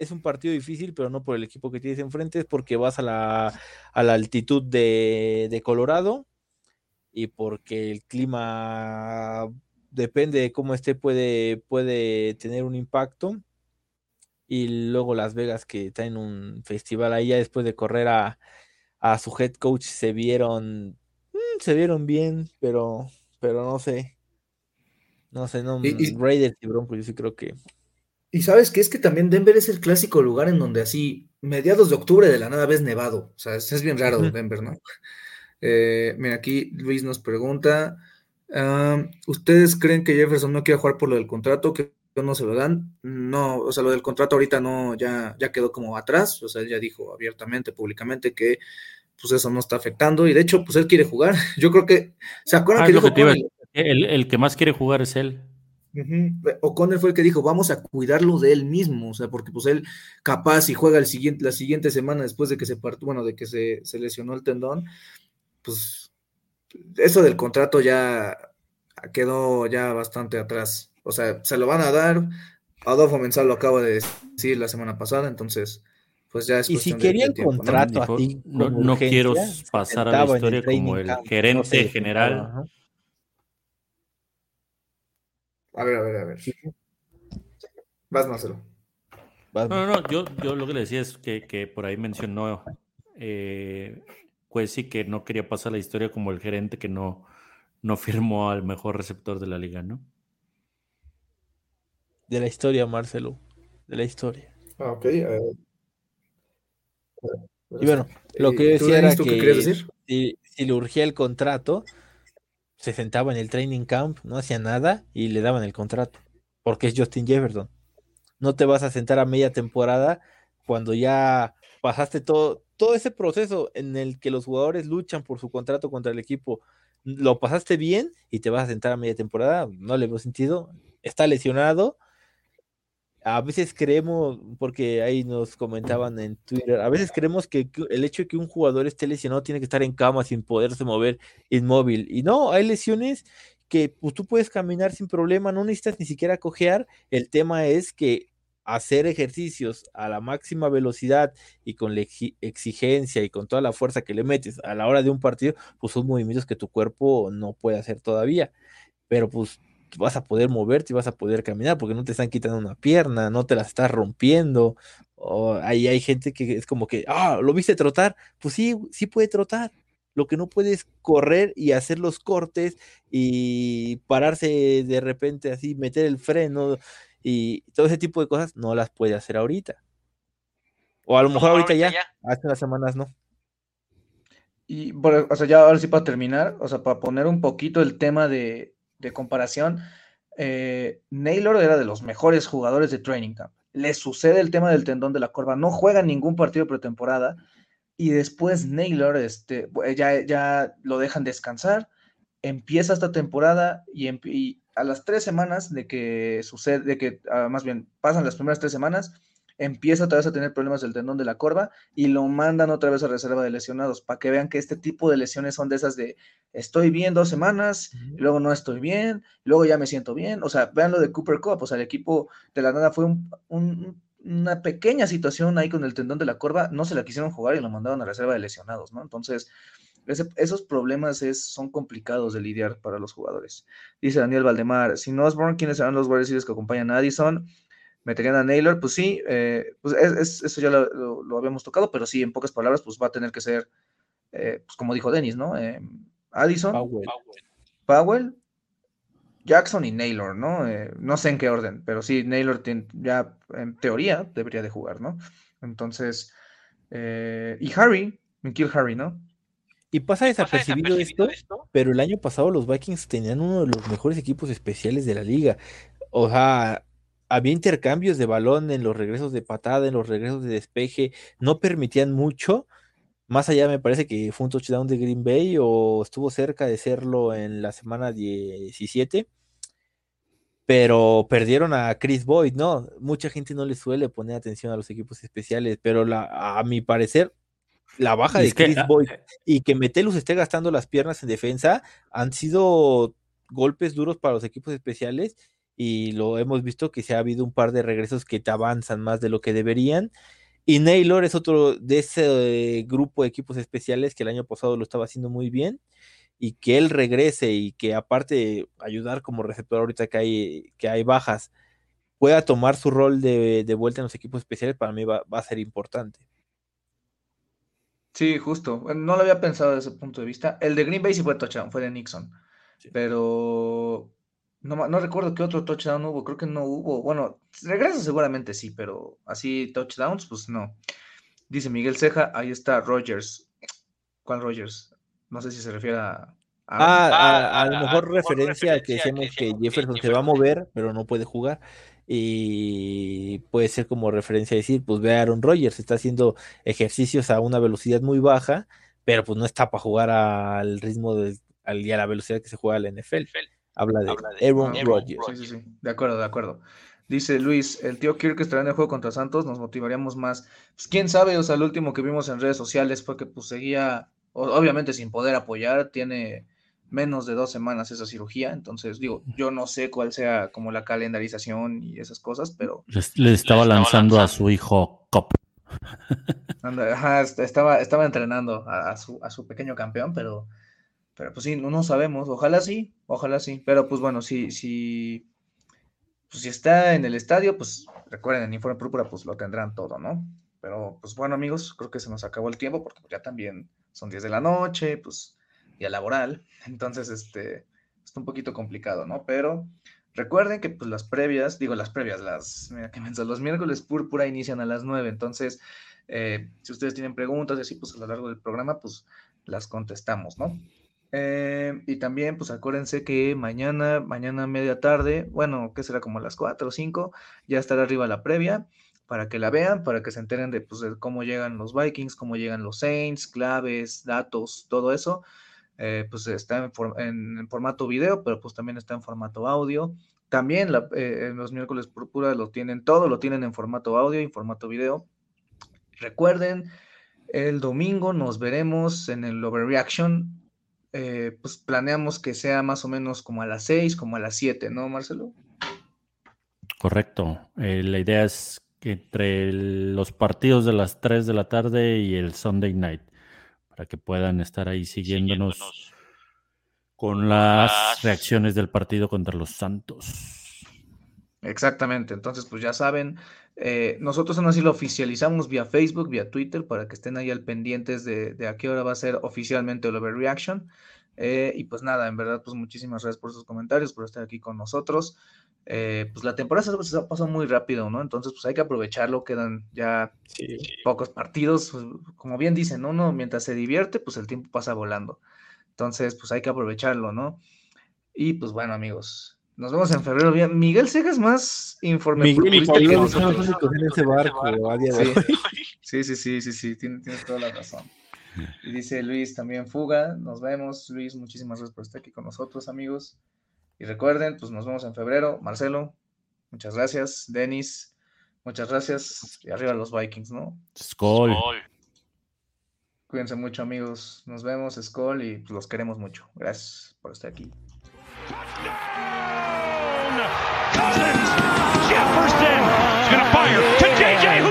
es un partido difícil, pero no por el equipo que tienes enfrente, es porque vas a la, a la altitud de, de, Colorado y porque el clima depende de cómo esté, puede, puede tener un impacto. Y luego Las Vegas, que está en un festival ahí, ya después de correr a, a su head coach, se vieron, mm, se vieron bien, pero, pero no sé. No sé, no, y, Raiders y Broncos, yo sí creo que. Y sabes que es que también Denver es el clásico lugar en donde así, mediados de octubre de la nada ves nevado. O sea, es, bien raro Denver, ¿no? Eh, mira, aquí Luis nos pregunta: ¿Ustedes creen que Jefferson no quiere jugar por lo del contrato? ¿Que no se lo dan? No, o sea, lo del contrato ahorita no, ya, ya quedó como atrás. O sea, él ya dijo abiertamente, públicamente, que pues eso no está afectando. Y de hecho, pues él quiere jugar. Yo creo que. ¿Se acuerdan ah, que dijo el, que más quiere jugar es él. O'Connell fue el que dijo, vamos a cuidarlo de él mismo, o sea, porque pues él capaz y juega el siguiente, la siguiente semana después de que se partió, bueno, de que se, lesionó el tendón, pues eso del contrato ya quedó ya bastante atrás. O sea, se lo van a dar. Adolfo Mensal lo acaba de decir la semana pasada, entonces, pues ya es Y si quería el contrato ¿no? a ti, no, quiero pasar a la historia como el gerente general. A ver, a ver, a ver. Vas, Marcelo. No, no, no, yo, yo lo que le decía es que, por ahí mencionó eh, pues sí que no quería pasar la historia como el gerente que no, no firmó al mejor receptor de la liga, ¿no? De la historia, Marcelo. De la historia. Ah, ok. y bueno, lo que yo decía era que Si, si, le urgía el contrato, se sentaba en el training camp, no hacía nada y le daban el contrato, porque es Justin Jefferson. No te vas a sentar a media temporada cuando ya pasaste todo, todo ese proceso en el que los jugadores luchan por su contrato contra el equipo. Lo pasaste bien y te vas a sentar a media temporada, no le veo sentido. Está lesionado, a veces creemos, porque ahí nos comentaban en Twitter, a veces creemos que el hecho de que un jugador esté lesionado tiene que estar en cama sin poderse mover inmóvil. Y no, hay lesiones que pues, tú puedes caminar sin problema, no necesitas ni siquiera cojear. El tema es que hacer ejercicios a la máxima velocidad y con la exigencia y con toda la fuerza que le metes a la hora de un partido, pues son movimientos que tu cuerpo no puede hacer todavía. Pero pues vas a poder moverte y vas a poder caminar porque no te están quitando una pierna, no te la estás rompiendo. O ahí hay gente que es como que, ah, ¿lo viste trotar? Pues sí, sí puede trotar. Lo que no puede es correr y hacer los cortes y pararse de repente así, meter el freno y todo ese tipo de cosas no las puede hacer ahorita. O a lo mejor ahorita, ya, hace unas semanas no. Y, o sea, ya ahora sí para terminar, o sea, para poner un poquito el tema de, de comparación, eh, Naylor era de los mejores jugadores de Training Camp. Le sucede el tema del tendón de la corva, no juega ningún partido pretemporada y después Naylor este, ya, ya lo dejan descansar, empieza esta temporada y, a las tres semanas de que sucede, de que ah, más bien pasan las primeras tres semanas, empieza otra vez a tener problemas del tendón de la corva y lo mandan otra vez a reserva de lesionados para que vean que este tipo de lesiones son de esas de estoy bien dos semanas, y luego no estoy bien, luego ya me siento bien. O sea, vean lo de Cooper Cup, o sea, el equipo de la nada fue una pequeña situación ahí con el tendón de la corva, no se la quisieron jugar y lo mandaron a reserva de lesionados, ¿no? Entonces, esos problemas es, son complicados de lidiar para los jugadores. Dice Daniel Valdemar, sin Osborne, ¿quiénes serán los guardias que acompañan a Addison? ¿Meterían a Naylor? Pues sí, eh, pues eso ya lo, habíamos tocado, pero sí, en pocas palabras, pues va a tener que ser, eh, pues como dijo Dennis, ¿no? Eh, Addison, Powell. Jackson y Naylor, ¿no? no sé en qué orden, pero sí, Naylor ya en teoría debería de jugar, ¿no? Entonces, y Harry, Mikil Harry, ¿no? Y pasa desapercibido, esto, pero el año pasado los Vikings tenían uno de los mejores equipos especiales de la liga. O sea, había intercambios de balón en los regresos de patada, en los regresos de despeje, no permitían mucho. Más allá me parece que fue un touchdown de Green Bay o estuvo cerca de serlo en la semana 17 pero perdieron a Chris Boyd, ¿no? Mucha gente no le suele poner atención a los equipos especiales, pero la, a mi parecer la baja de Chris Boyd eh, y que Metelus esté gastando las piernas en defensa han sido golpes duros para los equipos especiales y lo hemos visto que se ha habido un par de regresos que te avanzan más de lo que deberían. Y Naylor es otro de ese grupo de equipos especiales que el año pasado lo estaba haciendo muy bien y que él regrese y que aparte ayudar como receptor ahorita que hay, que hay bajas, pueda tomar su rol de, vuelta en los equipos especiales, para mí va a ser importante. Sí, justo. No lo había pensado desde ese punto de vista. El de Green Bay sí fue touchdown, fue de Nixon. Pero no, no recuerdo qué otro touchdown hubo. Creo que no hubo. Bueno, regresa seguramente sí, pero así touchdowns, pues no. Dice Miguel Ceja, ahí está Rogers. ¿Cuál Rogers? No sé si se refiere a. ah, a, lo mejor referencia a que decimos que Jefferson se va a mover, pero no puede jugar y puede ser como referencia a decir, pues ve a Aaron Rodgers, está haciendo ejercicios a una velocidad muy baja, pero pues no está para jugar al ritmo de, y a la velocidad que se juega la NFL. Habla de, Aaron, Rodgers. Sí, sí, sí, de acuerdo, de acuerdo. Dice Luis, el tío Kirk estará en el juego contra Santos, nos motivaríamos más. Pues quién sabe, o sea, el último que vimos en redes sociales fue que pues seguía, obviamente sin poder apoyar, tiene menos de dos semanas esa cirugía, entonces digo, yo no sé cuál sea como la calendarización y esas cosas, pero... Le, estaba, lanzando, a su hijo Cop. estaba, estaba entrenando a, su, a su pequeño campeón, pero, pero pues sí, no, no sabemos, ojalá sí, ojalá sí, pero pues bueno, si, si, pues si está en el estadio, pues recuerden, en Informe Púrpura pues lo tendrán todo, ¿no? Pero pues bueno amigos, creo que se nos acabó el tiempo porque ya también son 10 de la noche, pues y a laboral. Entonces, este, está un poquito complicado, ¿no? Pero recuerden que pues las previas, digo las previas, las, mira que los miércoles púrpura inician a las 9, entonces, eh, si ustedes tienen preguntas y así, pues a lo largo del programa, pues las contestamos, ¿no? Eh, y también, pues acuérdense que mañana, mañana media tarde, bueno, que será como a las 4 o 5, ya estará arriba la previa para que la vean, para que se enteren de, pues, cómo llegan los Vikings, cómo llegan los Saints, claves, datos, todo eso. Eh, pues está en, formato video, pero pues también está en formato audio. También eh, en los miércoles púrpura lo tienen todo, lo tienen en formato audio y en formato video. Recuerden, el domingo nos veremos en el Overreaction. Eh, pues planeamos que sea más o menos como a las 6, como a las 7, ¿no, Marcelo? Correcto. la idea es que entre los partidos de las 3 de la tarde y el Sunday night para que puedan estar ahí siguiéndonos, con las reacciones del partido contra los Santos. Exactamente, entonces pues ya saben, eh, nosotros aún así lo oficializamos vía Facebook, vía Twitter, para que estén ahí al pendientes de, a qué hora va a ser oficialmente el Overreaction. Eh, y pues nada, en verdad, pues muchísimas gracias por sus comentarios, por estar aquí con nosotros. Eh, pues la temporada se pasó muy rápido, ¿no? Entonces, pues hay que aprovecharlo, quedan ya pocos partidos, pues, como bien dicen, uno mientras se divierte, pues el tiempo pasa volando. Entonces, pues hay que aprovecharlo, ¿no? Y pues bueno, amigos, nos vemos en febrero. Bien. Miguel Segas más informe. Miguel, Miguel en ese barco sí. sí, sí, sí, sí, tienes, tienes toda la razón. Y dice Luis también fuga. Nos vemos, Luis. Muchísimas gracias por estar aquí con nosotros, amigos. Y recuerden, pues nos vemos en febrero. Marcelo, muchas gracias. Denis, Muchas gracias. Y arriba los Vikings, ¿no? Skol. Cuídense mucho, amigos. Nos vemos, Skull, y los queremos mucho. Gracias por estar aquí. Cousins. Jefferson is going to fire to J.J.